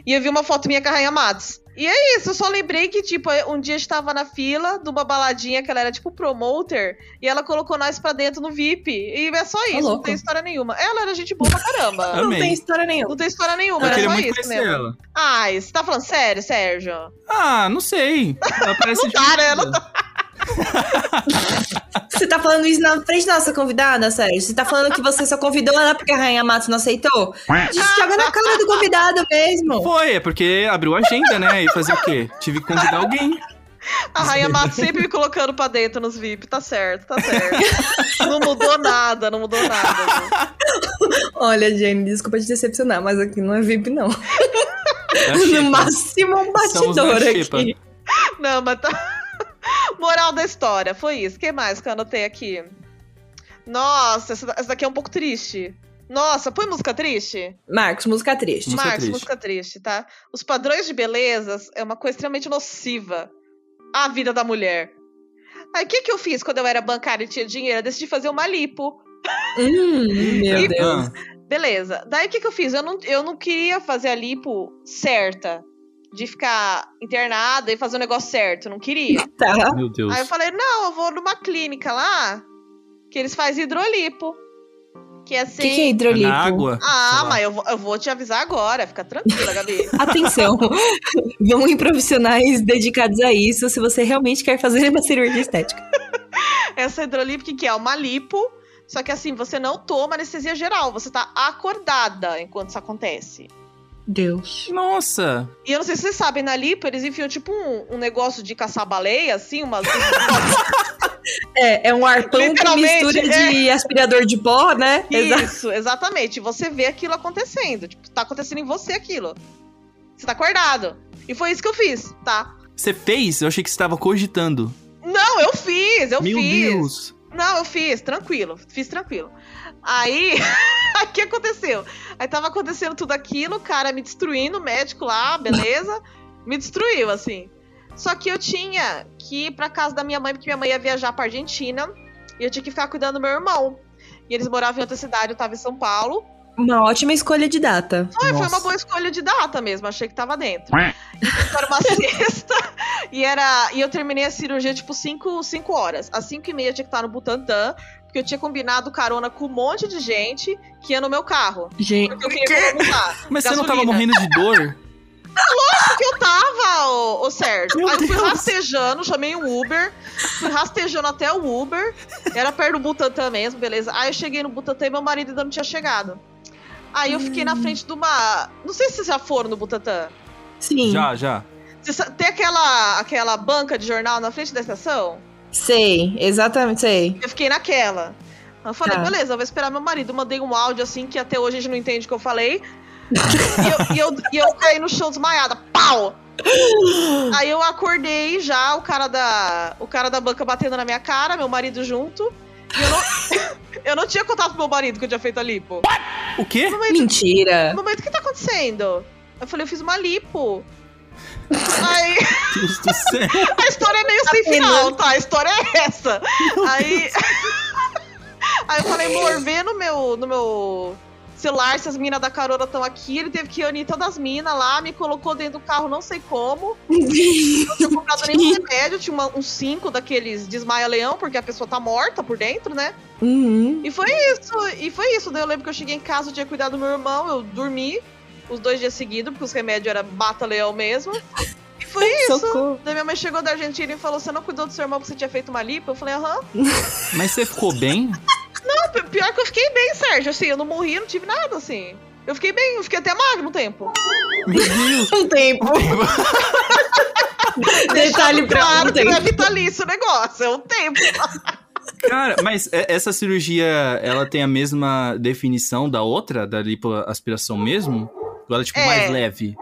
[SPEAKER 5] E eu vi uma foto minha com a Rainha Matos. E é isso, eu só lembrei que, tipo, um dia a gente tava na fila de uma baladinha que ela era tipo promoter e ela colocou nós pra dentro no VIP. E é só isso, não tem história nenhuma. Ela era gente boa pra caramba.
[SPEAKER 2] Não
[SPEAKER 1] Amei.
[SPEAKER 2] tem história nenhuma.
[SPEAKER 5] Não tem história nenhuma,
[SPEAKER 1] Eu
[SPEAKER 5] era só
[SPEAKER 1] muito
[SPEAKER 5] isso mesmo.
[SPEAKER 1] ela.
[SPEAKER 5] Ai, você tá falando sério, Sérgio?
[SPEAKER 1] Ah, não sei. Ela parece
[SPEAKER 5] Não dá, né? Não
[SPEAKER 1] divertida.
[SPEAKER 2] Você tá falando isso na frente da nossa convidada, Sérgio? Você tá falando que você só convidou ela porque a Rainha Matos não aceitou? A gente joga na cara do convidado mesmo.
[SPEAKER 1] Foi, é porque abriu a agenda, né? E fazer o quê? Tive que convidar alguém.
[SPEAKER 5] A Rainha Matos sempre me colocando pra dentro nos VIP, tá certo, tá certo. não mudou nada, não mudou nada. gente.
[SPEAKER 2] Olha, Jenny, desculpa te decepcionar, mas aqui não é VIP, não.
[SPEAKER 1] Da
[SPEAKER 2] No máximo um batidor aqui.
[SPEAKER 5] Não, mas tá. Moral da história, foi isso. O que mais que eu anotei aqui? Nossa, essa, daqui é um pouco triste. Nossa, põe música triste?
[SPEAKER 2] Marcos, música triste.
[SPEAKER 1] Música
[SPEAKER 5] Marcos,
[SPEAKER 1] triste.
[SPEAKER 5] música triste, tá? Os padrões de beleza é uma coisa extremamente nociva à vida da mulher. Aí o que, que eu fiz quando eu era bancária e tinha dinheiro? Eu decidi fazer uma lipo.
[SPEAKER 2] Hum, meu
[SPEAKER 5] E-
[SPEAKER 2] Deus.
[SPEAKER 1] Ah,
[SPEAKER 5] Beleza. Daí o que, que eu fiz? Eu não, eu não queria fazer a lipo certa. De ficar internada e fazer o negócio certo. Eu não queria.
[SPEAKER 2] Tá.
[SPEAKER 1] meu Deus.
[SPEAKER 5] Aí eu falei, não, eu vou numa clínica lá que eles fazem hidrolipo. Que é
[SPEAKER 2] O
[SPEAKER 5] assim.
[SPEAKER 2] que, que é hidrolipo?
[SPEAKER 1] Na água?
[SPEAKER 5] Ah, mas eu vou, eu vou te avisar agora. Fica tranquila, Gabi.
[SPEAKER 2] Atenção, vamos em profissionais dedicados a isso se você realmente quer fazer uma cirurgia estética.
[SPEAKER 5] Essa hidrolipo, o que, que é? Uma lipo. Só que assim, você não toma anestesia geral. Você tá acordada enquanto isso acontece.
[SPEAKER 2] Deus.
[SPEAKER 1] Nossa.
[SPEAKER 5] E eu não sei se vocês sabem, na lipo eles enfiam tipo um, um negócio de caçar baleia, assim, umas.
[SPEAKER 2] É, é um arpão com mistura de aspirador de pó, né? Exato.
[SPEAKER 5] Isso, exatamente. Você vê aquilo acontecendo. Tipo, tá acontecendo em você aquilo. Você tá acordado. E foi isso que eu fiz, tá?
[SPEAKER 1] Você fez? Eu achei que você estava cogitando.
[SPEAKER 5] Não, eu fiz, eu
[SPEAKER 1] meu
[SPEAKER 5] fiz.
[SPEAKER 1] Deus.
[SPEAKER 5] Não, eu fiz, tranquilo. Fiz tranquilo. Aí, o que aconteceu? Aí tava acontecendo tudo aquilo, o cara me destruindo, o médico lá, beleza. me destruiu, assim. Só que eu tinha que ir pra casa da minha mãe, porque minha mãe ia viajar pra Argentina. E eu tinha que ficar cuidando do meu irmão. E eles moravam em outra cidade, eu tava em São Paulo.
[SPEAKER 2] Uma ótima escolha de data.
[SPEAKER 5] Foi, foi uma boa escolha de data mesmo, achei que tava dentro. Era uma sexta e, era, e eu terminei a cirurgia tipo 5 cinco horas. Às 5 e meia eu tinha que estar no Butantã, porque eu tinha combinado carona com um monte de gente que ia no meu carro.
[SPEAKER 2] Gente,
[SPEAKER 5] Porque eu queria economizar.
[SPEAKER 1] Mas você não tava
[SPEAKER 5] gasolina.
[SPEAKER 1] morrendo de dor?
[SPEAKER 5] Porque eu tava, ô, ô Sérgio.
[SPEAKER 1] Meu
[SPEAKER 5] Aí eu fui
[SPEAKER 1] Deus.
[SPEAKER 5] rastejando, chamei um Uber, fui rastejando até o Uber. Era perto do Butantã mesmo, beleza. Aí eu cheguei no Butantã e meu marido ainda não tinha chegado. Aí eu fiquei na frente de uma. Não sei se vocês já foram no Butantã.
[SPEAKER 2] sim.
[SPEAKER 1] Já, já.
[SPEAKER 5] Tem aquela, aquela banca de jornal na frente da estação?
[SPEAKER 2] Sei, exatamente, sei.
[SPEAKER 5] Eu fiquei naquela. Eu falei,
[SPEAKER 2] Tá.
[SPEAKER 5] beleza, eu vou esperar meu marido. Mandei um áudio assim que até hoje a gente não entende o que eu falei. e, eu, e, eu, e eu caí no chão desmaiada. Pau! Aí eu acordei já, o cara da. O cara da banca batendo na minha cara, meu marido junto. E eu não, eu não tinha contato pro meu marido que eu tinha feito a lipo.
[SPEAKER 1] O quê?
[SPEAKER 2] Mentira.
[SPEAKER 5] No momento, o que tá acontecendo? Eu falei, eu fiz uma lipo. Aí,
[SPEAKER 1] Deus do céu.
[SPEAKER 5] a história é meio sem final, tá? A história é essa. Aí. Aí eu falei, amor, vê no meu, no meu celular se as minas da carona estão aqui. Ele teve que unir todas as minas lá, me colocou dentro do carro, não sei como. Não tinha comprado nenhum remédio, tinha uma- uns cinco daqueles desmaia-leão, porque a pessoa tá morta por dentro, né?
[SPEAKER 2] Uhum.
[SPEAKER 5] E foi isso, e foi isso. Daí eu lembro que eu cheguei em casa, eu tinha cuidado do meu irmão, eu dormi os dois dias seguidos, porque os remédios eram bata-leão mesmo. E foi isso.
[SPEAKER 2] Socorro.
[SPEAKER 5] Daí minha mãe chegou da Argentina e falou: Você não cuidou do seu irmão porque você tinha feito uma lipo? Eu falei: Aham.
[SPEAKER 1] Mas você ficou bem?
[SPEAKER 5] Não, pi- pior que eu fiquei bem, Sérgio. Assim, eu não morri, não tive nada, assim. Eu fiquei bem, eu fiquei até magro no tempo.
[SPEAKER 1] Meu Deus.
[SPEAKER 2] Um tempo. Detalhe pra
[SPEAKER 5] claro
[SPEAKER 2] um
[SPEAKER 5] que não é vitalício o negócio, é um tempo.
[SPEAKER 1] Cara, mas é- essa cirurgia, ela tem a mesma definição da outra, da lipoaspiração mesmo? Ou ela é, tipo,
[SPEAKER 5] É.
[SPEAKER 1] mais leve?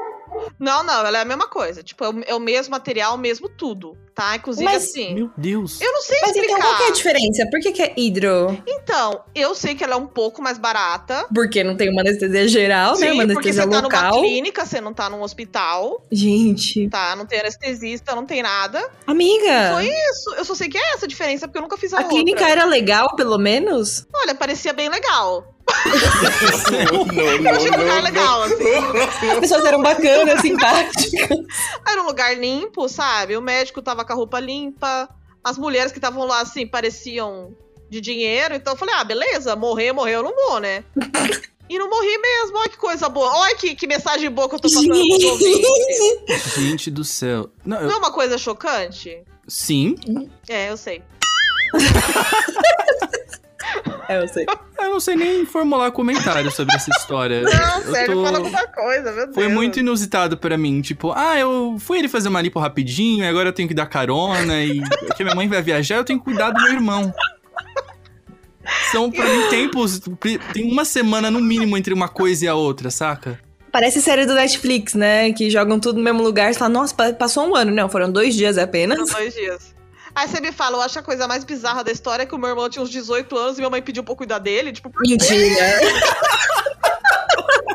[SPEAKER 5] Não, não, ela é a mesma coisa. Tipo, é o, é o mesmo material, o mesmo tudo, tá? Inclusive,
[SPEAKER 2] Mas-
[SPEAKER 5] assim.
[SPEAKER 1] Meu Deus.
[SPEAKER 5] Eu não sei
[SPEAKER 2] Mas
[SPEAKER 5] explicar.
[SPEAKER 2] então qual que é a diferença? Por que, que é hidro?
[SPEAKER 5] Então, eu sei que ela é um pouco mais barata.
[SPEAKER 2] Porque não tem uma anestesia geral, né? Uma
[SPEAKER 5] Sim, porque
[SPEAKER 2] anestesia
[SPEAKER 5] você tá
[SPEAKER 2] local.
[SPEAKER 5] numa clínica, você não tá num hospital,
[SPEAKER 2] Gente,
[SPEAKER 5] tá? Não tem anestesista, não tem nada.
[SPEAKER 2] amiga.
[SPEAKER 5] Foi isso. Eu só sei que é essa a diferença, porque eu nunca fiz a,
[SPEAKER 2] A
[SPEAKER 5] outra.
[SPEAKER 2] clínica era legal, pelo menos?
[SPEAKER 5] Olha, parecia bem legal.
[SPEAKER 7] Não, não,
[SPEAKER 5] Eu achei um lugar legal, assim.
[SPEAKER 2] As pessoas eram bacanas, simpáticas.
[SPEAKER 5] Era um lugar limpo, sabe? O médico tava com a roupa limpa. As mulheres que estavam lá, assim, pareciam de dinheiro. Então eu falei, ah, beleza, morrer, morrer, eu não vou, né? E não morri mesmo, olha que coisa boa. Olha que, que mensagem boa que eu tô passando pros ouvintes.
[SPEAKER 1] Gente do céu. Não, eu-
[SPEAKER 5] Não é uma coisa chocante?
[SPEAKER 1] sim.
[SPEAKER 5] É, eu sei.
[SPEAKER 2] É, eu sei.
[SPEAKER 1] Eu não sei nem formular comentário sobre essa história.
[SPEAKER 5] Não,
[SPEAKER 1] eu
[SPEAKER 5] sério,
[SPEAKER 1] tô-
[SPEAKER 5] fala alguma coisa, meu Deus.
[SPEAKER 1] Foi muito inusitado pra mim. Tipo, ah, eu fui ele fazer uma lipo rapidinho, e agora eu tenho que dar carona, e que minha mãe vai viajar, eu tenho que cuidar do meu irmão. São, pra mim, tempos. Tem uma semana no mínimo entre uma coisa e a outra, saca?
[SPEAKER 2] Parece série do Netflix, né? Que jogam tudo no mesmo lugar. Você fala, nossa, pa- passou um ano. Não, foram dois dias apenas.
[SPEAKER 5] Foram dois dias. Aí você me fala, eu acho a coisa mais bizarra da história é que o meu irmão tinha uns 18 anos e minha mãe pediu pra eu cuidar dele. Tipo,
[SPEAKER 2] Mentira.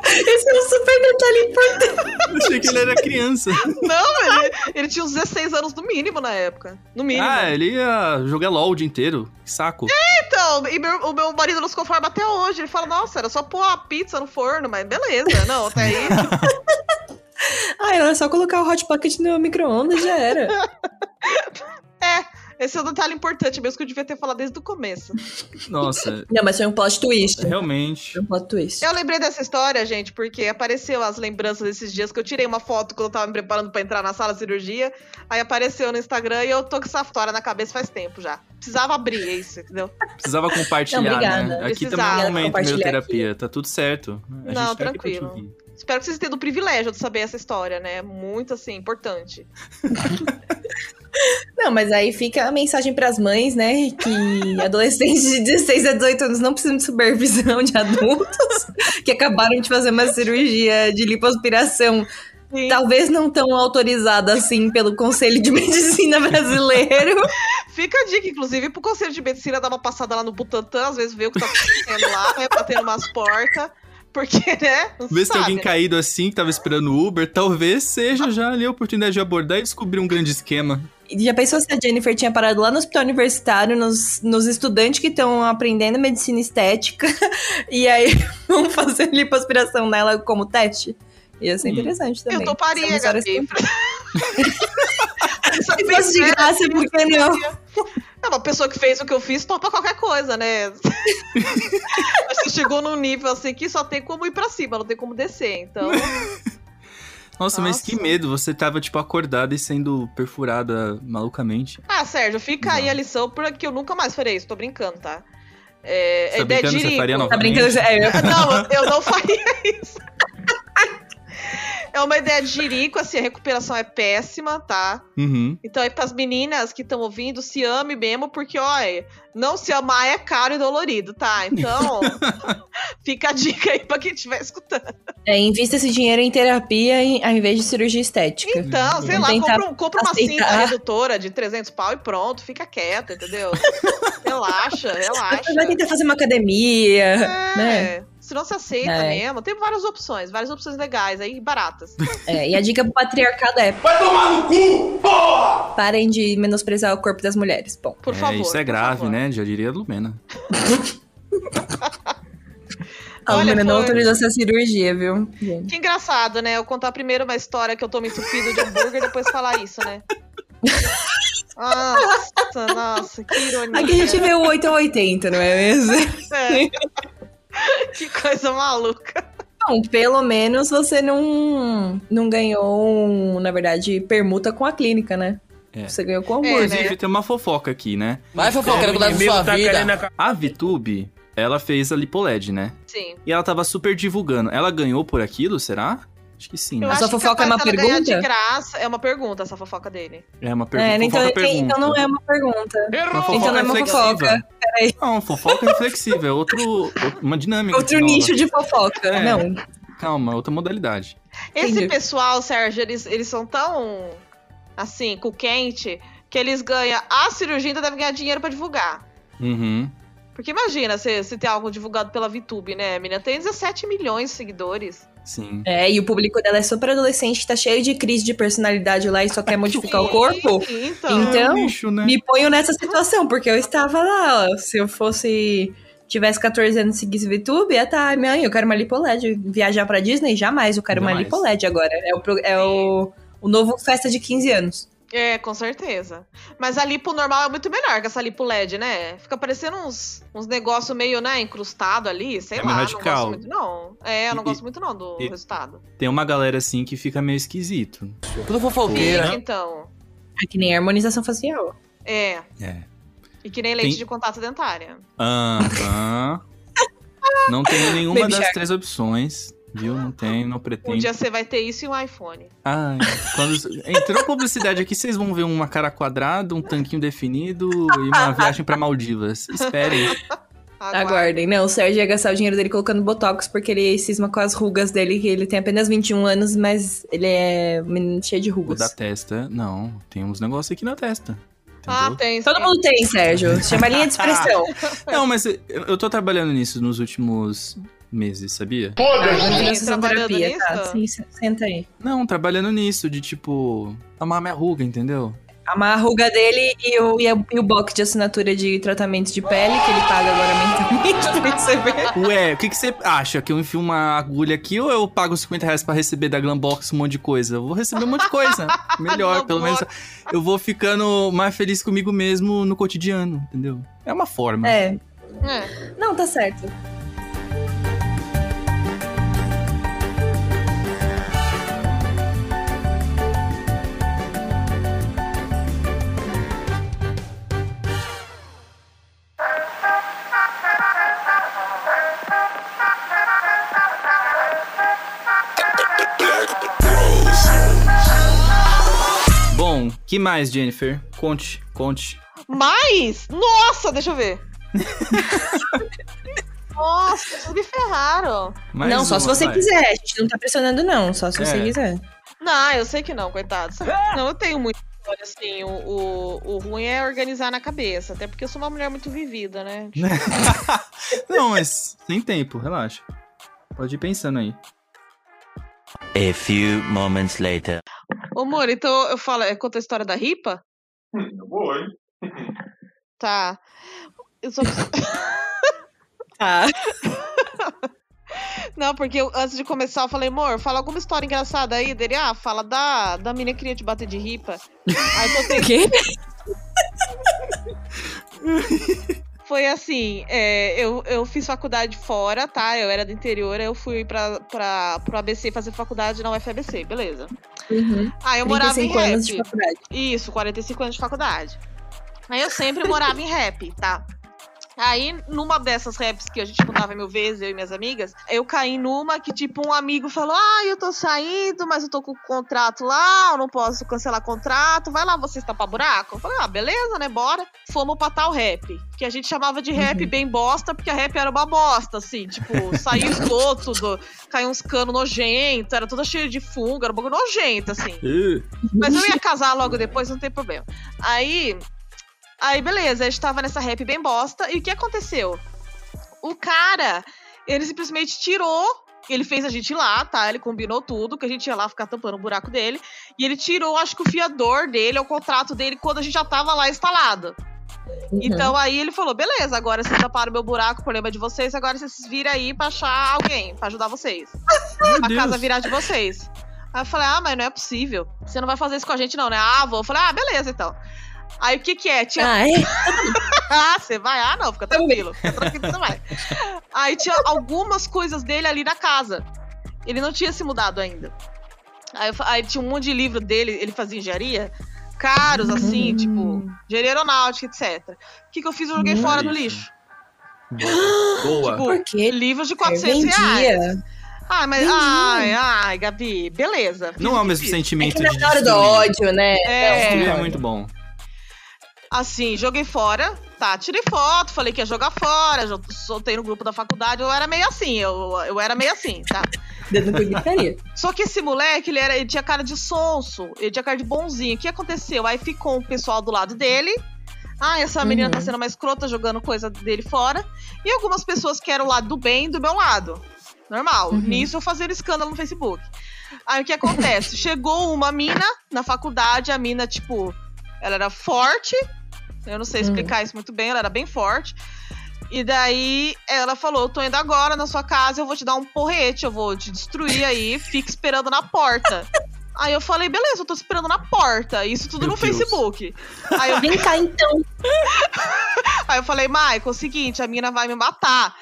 [SPEAKER 2] Esse é um super detalhe importante.
[SPEAKER 1] Eu achei que ele era criança.
[SPEAKER 5] não, ele, ele tinha uns 16 anos no mínimo na época. No mínimo.
[SPEAKER 1] Ah, ele ia jogar LOL o dia inteiro. Que saco.
[SPEAKER 5] Então, e meu- o meu marido não se conforma até hoje. Ele fala, nossa, era só pôr a pizza no forno, mas beleza, não, até aí.
[SPEAKER 2] Ah, era só colocar o Hot Pocket no micro-ondas já era.
[SPEAKER 5] É, esse é um detalhe importante mesmo que eu devia ter falado desde o começo.
[SPEAKER 1] Nossa,
[SPEAKER 2] Não, mas foi um plot twist.
[SPEAKER 1] realmente.
[SPEAKER 2] Foi um plot twist.
[SPEAKER 5] Eu lembrei dessa história, gente, porque apareceu as lembranças desses dias que eu tirei uma foto quando eu tava me preparando pra entrar na sala de cirurgia. Aí apareceu no Instagram e eu tô com essa história na cabeça faz tempo já. Precisava abrir, é isso, entendeu?
[SPEAKER 1] Precisava compartilhar,
[SPEAKER 2] Não, obrigada.
[SPEAKER 1] né? Aqui
[SPEAKER 5] Precisava
[SPEAKER 1] também é um momento de terapia. Tá tudo certo. A
[SPEAKER 5] Não,
[SPEAKER 1] tá aqui pra te
[SPEAKER 5] tranquilo. Espero que vocês tenham o privilégio de saber essa história, né? Muito, assim, importante.
[SPEAKER 2] Não, mas aí fica a mensagem pras mães, né? Que adolescentes de 16 a 18 anos não precisam de supervisão de adultos que acabaram de fazer uma cirurgia de lipoaspiração.
[SPEAKER 5] Sim.
[SPEAKER 2] Talvez não tão autorizada assim pelo Conselho de Medicina Brasileiro.
[SPEAKER 5] Fica a dica, inclusive, pro Conselho de Medicina dar uma passada lá no Butantan, às vezes ver o que tá acontecendo lá, né? Batendo umas portas. Porque, né? Se
[SPEAKER 1] tem alguém
[SPEAKER 5] né?
[SPEAKER 1] caído assim, que tava esperando o Uber. Talvez seja já ali a oportunidade de abordar e descobrir um grande esquema.
[SPEAKER 2] E Já pensou se a Jennifer tinha parado lá no hospital universitário, nos, nos estudantes que estão aprendendo medicina estética, e aí vão fazer lipoaspiração nela como teste? Ia ser
[SPEAKER 1] Hum.
[SPEAKER 2] interessante também.
[SPEAKER 5] Eu toparia,
[SPEAKER 2] é
[SPEAKER 5] Gabi.
[SPEAKER 2] Se fosse de graça, por que não?
[SPEAKER 5] É uma pessoa que fez o que eu fiz, topa qualquer coisa, né? Mas Você chegou num nível assim que só tem como ir pra cima, não tem como descer. Então,
[SPEAKER 1] Nossa, mas que
[SPEAKER 5] Nossa.
[SPEAKER 1] medo. Você tava, tipo, acordada e sendo perfurada malucamente.
[SPEAKER 5] ah, Sérgio, fica aí a lição porque eu nunca mais farei isso. Tô brincando, tá? É,
[SPEAKER 1] Você tá
[SPEAKER 5] é ideia
[SPEAKER 1] brincando?
[SPEAKER 5] de
[SPEAKER 1] Você faria
[SPEAKER 5] rico.
[SPEAKER 2] Tá
[SPEAKER 1] novamente?
[SPEAKER 2] brincando? É, eu-
[SPEAKER 5] Não, eu não faria isso. É uma ideia de jirico, assim, a recuperação é péssima, tá?
[SPEAKER 1] Uhum.
[SPEAKER 5] Então, aí, pras meninas que estão ouvindo, se ame mesmo, porque, olha, não se amar é caro e dolorido, tá? Então, fica a dica aí pra quem estiver escutando.
[SPEAKER 2] É, invista esse dinheiro em terapia em- ao invés de cirurgia estética.
[SPEAKER 5] Então, sei lá, compra, um- compra uma cinta redutora de 300 pau e pronto, fica quieta, entendeu? relaxa, relaxa.
[SPEAKER 2] Vai tentar fazer uma academia,
[SPEAKER 5] É,
[SPEAKER 2] né?
[SPEAKER 5] Se não se aceita
[SPEAKER 2] É.
[SPEAKER 5] mesmo. Tem várias opções, várias opções legais aí, baratas.
[SPEAKER 2] É, e a dica pro patriarcado é:
[SPEAKER 6] ¡Vai tomar no cu, porra!
[SPEAKER 2] parem de menosprezar o corpo das mulheres. Bom,
[SPEAKER 5] Por
[SPEAKER 1] É,
[SPEAKER 5] favor.
[SPEAKER 1] isso é grave,
[SPEAKER 5] favor.
[SPEAKER 1] né? Já diria a Lumena.
[SPEAKER 2] a
[SPEAKER 5] Olha,
[SPEAKER 2] Lumena não
[SPEAKER 5] foi-
[SPEAKER 2] autorizou essa cirurgia, viu? gente?
[SPEAKER 5] Que engraçado, né? Eu contar primeiro uma história que eu tô me entupido de hambúrguer e depois falar isso, né? Nossa, nossa, que ironia.
[SPEAKER 2] Aqui a gente vê o 8 ou 80, não é mesmo?
[SPEAKER 5] É. Que coisa maluca.
[SPEAKER 2] Não, pelo menos você não, não ganhou, um, na verdade, permuta com a clínica, né?
[SPEAKER 1] É.
[SPEAKER 2] Você ganhou com o
[SPEAKER 5] É,
[SPEAKER 2] hambúrger.
[SPEAKER 5] né?
[SPEAKER 1] Inclusive, tem uma fofoca aqui, né?
[SPEAKER 8] Vai fofoca, quero mudar da sua vida.
[SPEAKER 1] A VTube, ela fez a LipoLed, né?
[SPEAKER 5] Sim.
[SPEAKER 1] E ela tava super divulgando. Ela ganhou por aquilo, será? Acho que sim,
[SPEAKER 5] Eu
[SPEAKER 1] né?
[SPEAKER 5] que
[SPEAKER 2] fofoca é uma pergunta?
[SPEAKER 5] De graça. É uma pergunta essa fofoca dele.
[SPEAKER 1] É uma pergunta.
[SPEAKER 2] É, então,
[SPEAKER 1] fofoca pergunta.
[SPEAKER 2] então não é uma pergunta.
[SPEAKER 1] Uma fofoca
[SPEAKER 2] Então não é uma fofoca. Peraí.
[SPEAKER 1] Não, fofoca reflexiva. É outro, uma dinâmica.
[SPEAKER 2] Outro
[SPEAKER 1] nova.
[SPEAKER 2] nicho de fofoca.
[SPEAKER 1] É.
[SPEAKER 2] Não.
[SPEAKER 1] Calma, outra modalidade.
[SPEAKER 5] Esse
[SPEAKER 2] Entendi.
[SPEAKER 5] pessoal, Sérgio, eles, eles são tão, assim, com quente, que eles ganham a cirurgia ainda devem ganhar dinheiro pra divulgar.
[SPEAKER 1] Uhum.
[SPEAKER 5] Porque imagina se, se tem algo divulgado pela VTube, né? A menina tem 17 milhões de seguidores.
[SPEAKER 1] Sim.
[SPEAKER 2] É, e o público dela é super adolescente, tá cheio de crise de personalidade lá e só quer modificar o corpo.
[SPEAKER 5] Sim, Então,
[SPEAKER 2] Então,
[SPEAKER 1] É um nicho, né?
[SPEAKER 2] Me ponho nessa situação, porque eu estava lá, ó. Se eu fosse. Tivesse 14 anos e seguisse VTube, ia tá, mãe, eu quero uma LipoLed. Viajar pra Disney? Jamais, eu quero uma
[SPEAKER 1] Jamais.
[SPEAKER 2] LipoLed agora. É o, é o, o novo festa de 15 anos.
[SPEAKER 5] É, com certeza. Mas a lipo normal é muito melhor que essa lipo LED, né? Fica parecendo uns, uns negócios meio, né, incrustado ali, sei
[SPEAKER 1] É
[SPEAKER 5] lá.
[SPEAKER 1] meio
[SPEAKER 5] Não
[SPEAKER 1] radical.
[SPEAKER 5] gosto muito, não. É, eu não
[SPEAKER 1] E-
[SPEAKER 5] gosto muito, não, do
[SPEAKER 1] e-
[SPEAKER 5] resultado.
[SPEAKER 1] Tem uma galera assim que fica meio esquisito.
[SPEAKER 8] Tudo fofoqueira.
[SPEAKER 5] Fica, então.
[SPEAKER 2] É que nem harmonização facial.
[SPEAKER 5] É.
[SPEAKER 1] É.
[SPEAKER 5] E que nem leite
[SPEAKER 1] Tem-
[SPEAKER 5] de contato dentária.
[SPEAKER 1] Aham. Não tenho nenhuma
[SPEAKER 2] Baby
[SPEAKER 1] das
[SPEAKER 2] Shark.
[SPEAKER 1] três opções. Viu? Não tenho, não
[SPEAKER 5] Um
[SPEAKER 1] pretendo.
[SPEAKER 5] dia você vai ter isso e um iPhone.
[SPEAKER 1] Ai, quando entrou publicidade aqui, vocês vão ver uma cara quadrada, um tanquinho definido e uma viagem pra Maldivas. Esperem.
[SPEAKER 5] Aguarde.
[SPEAKER 2] Aguardem. Não, o Sérgio ia gastar o dinheiro dele colocando botox, porque ele cisma com as rugas dele, que ele tem apenas 21 anos, mas ele é um menino cheio de
[SPEAKER 1] O
[SPEAKER 2] rugas.
[SPEAKER 1] da testa, não. Tem uns negócios aqui na testa.
[SPEAKER 5] Ah,
[SPEAKER 1] Entendeu?
[SPEAKER 5] tem.
[SPEAKER 2] Todo
[SPEAKER 5] sim.
[SPEAKER 2] mundo tem, Sérgio. Chama linha de expressão.
[SPEAKER 1] Não, mas eu, eu tô trabalhando nisso nos últimos meses, sabia?
[SPEAKER 5] Trabalhando
[SPEAKER 2] terapia, tá? Sim, se- senta aí.
[SPEAKER 1] Não, trabalhando nisso, de tipo, amar minha ruga, entendeu?
[SPEAKER 2] A ruga dele e o, e, a- e o box de assinatura de tratamento de pele, que ele paga agora mensalmente pra receber.
[SPEAKER 1] Ué, o que, que você acha? Que eu enfio uma agulha aqui ou eu pago 50 reais pra receber da Glambox um monte de coisa? Eu vou receber um monte de coisa. Melhor, pelo menos eu vou ficando mais feliz comigo mesmo no cotidiano, entendeu? É uma forma.
[SPEAKER 2] É.
[SPEAKER 5] É.
[SPEAKER 2] Não, tá certo.
[SPEAKER 1] Que mais, Jennifer? Conte, conte.
[SPEAKER 5] Mas, nossa, deixa eu ver. nossa, vocês me ferraram.
[SPEAKER 1] Mais
[SPEAKER 2] não, só
[SPEAKER 1] uma,
[SPEAKER 2] se você
[SPEAKER 1] vai.
[SPEAKER 2] quiser. A gente não tá pressionando, não. Só se
[SPEAKER 1] É.
[SPEAKER 2] você quiser.
[SPEAKER 5] Não, eu sei que não, coitado. Não, eu tenho história assim. O, o, o ruim é organizar na cabeça. Até porque eu sou uma mulher muito vivida, né?
[SPEAKER 1] Não, mas sem tempo, relaxa. Pode ir pensando aí.
[SPEAKER 3] A few moments later.
[SPEAKER 5] Ô, amor, então eu falo, eu conto a história da ripa?
[SPEAKER 6] Boa, hein?
[SPEAKER 5] Tá. Eu só preciso-
[SPEAKER 2] Tá.
[SPEAKER 5] Não, porque eu- antes de começar eu falei, amor, fala alguma história engraçada aí dele. Ah, fala da, da menina que queria te bater de ripa. Aí eu
[SPEAKER 2] O quê?
[SPEAKER 5] Foi assim, é, eu, eu fiz faculdade fora, tá? Eu era do interior, eu fui pra, pra, pro ABC fazer faculdade na UFABC, beleza.
[SPEAKER 2] Uhum.
[SPEAKER 5] Aí eu morava em
[SPEAKER 2] 35 anos de
[SPEAKER 5] rap.
[SPEAKER 2] faculdade.
[SPEAKER 5] Isso, 45 anos de faculdade. Aí eu sempre morava em rap, tá? Aí, numa dessas raps que a gente contava mil vezes, eu e minhas amigas, eu caí numa que, tipo, um amigo falou: Ah, eu tô saindo, mas eu tô com o contrato lá, eu não posso cancelar contrato, vai lá você está pra buraco. Eu falei, ah, beleza, né? Bora. Fomos pra tal rap. Que a gente chamava de rap bem bosta, porque a rap era uma bosta, assim, tipo, saiu esgoto, do, caiu uns canos nojentos, era toda cheia de fungo, era um bagulho nojento, assim. Mas eu ia casar logo depois, não tem problema. Aí, aí beleza, a gente tava nessa rap bem bosta. E o que aconteceu? O cara, ele simplesmente tirou. Ele fez a gente ir lá, tá? Ele combinou tudo, que a gente ia lá ficar tampando o buraco dele. E ele tirou, acho que o fiador dele, o contrato dele, quando a gente já tava lá instalado. Então aí ele falou: beleza, agora vocês taparam meu buraco, o problema é de vocês, agora vocês viram aí pra achar alguém, pra ajudar vocês. a
[SPEAKER 1] Deus.
[SPEAKER 5] casa virar de vocês. Aí eu falei, ah, mas não é possível. Você não vai fazer isso com a gente, não, né? Ah, vou. Eu falei, ah, beleza, então. Aí o que que é? Tinha...
[SPEAKER 2] Ah, é?
[SPEAKER 5] ah, você vai? Ah, não, fica tranquilo. Fica tranquilo, você vai. Aí tinha algumas coisas dele ali na casa. Ele não tinha se mudado ainda. Aí, aí tinha um monte de livro dele, ele fazia engenharia. Caros, assim, tipo, engenharia aeronáutica, etc. O que, que eu fiz? Eu joguei fora no lixo.
[SPEAKER 1] Boa.
[SPEAKER 5] Tipo,
[SPEAKER 2] Por quê?
[SPEAKER 5] livros de 400 reais.
[SPEAKER 2] Vendia.
[SPEAKER 5] Ah, mas. Ai, ai, Gabi, beleza.
[SPEAKER 1] Não é o mesmo
[SPEAKER 5] Fiz.
[SPEAKER 2] É
[SPEAKER 1] sentimento
[SPEAKER 2] que na
[SPEAKER 1] de
[SPEAKER 2] hora do ódio, né?
[SPEAKER 5] É.
[SPEAKER 1] É
[SPEAKER 2] Não,
[SPEAKER 1] muito bom.
[SPEAKER 5] Assim, joguei fora. Tá, tirei foto, falei que ia jogar fora, soltei no grupo da faculdade. Eu era meio assim, eu, eu era meio assim, tá? Só que esse moleque, ele, era, ele tinha cara de sonso, ele tinha cara de bonzinho. O que aconteceu? Aí ficou o pessoal do lado dele. Ah, essa menina tá
[SPEAKER 2] Uhum.
[SPEAKER 5] sendo uma escrota jogando coisa dele fora. E algumas pessoas que eram o lado do bem do meu lado. Normal.
[SPEAKER 2] Uhum.
[SPEAKER 5] Nisso eu fazendo escândalo no Facebook. Aí o que acontece? Chegou uma mina na faculdade, a mina, tipo, ela era forte. Eu não sei
[SPEAKER 2] Uhum.
[SPEAKER 5] explicar isso muito bem, ela era bem forte. E daí ela falou: Eu tô indo agora na sua casa, eu vou te dar um porrete, eu vou te destruir aí, fica esperando na porta. Aí eu falei, beleza, eu tô esperando na porta. Isso tudo
[SPEAKER 1] Meu
[SPEAKER 5] no
[SPEAKER 1] Deus.
[SPEAKER 5] Facebook. Aí eu,
[SPEAKER 2] Vem cá então.
[SPEAKER 5] aí eu falei, Michael, é o seguinte, a mina vai me matar.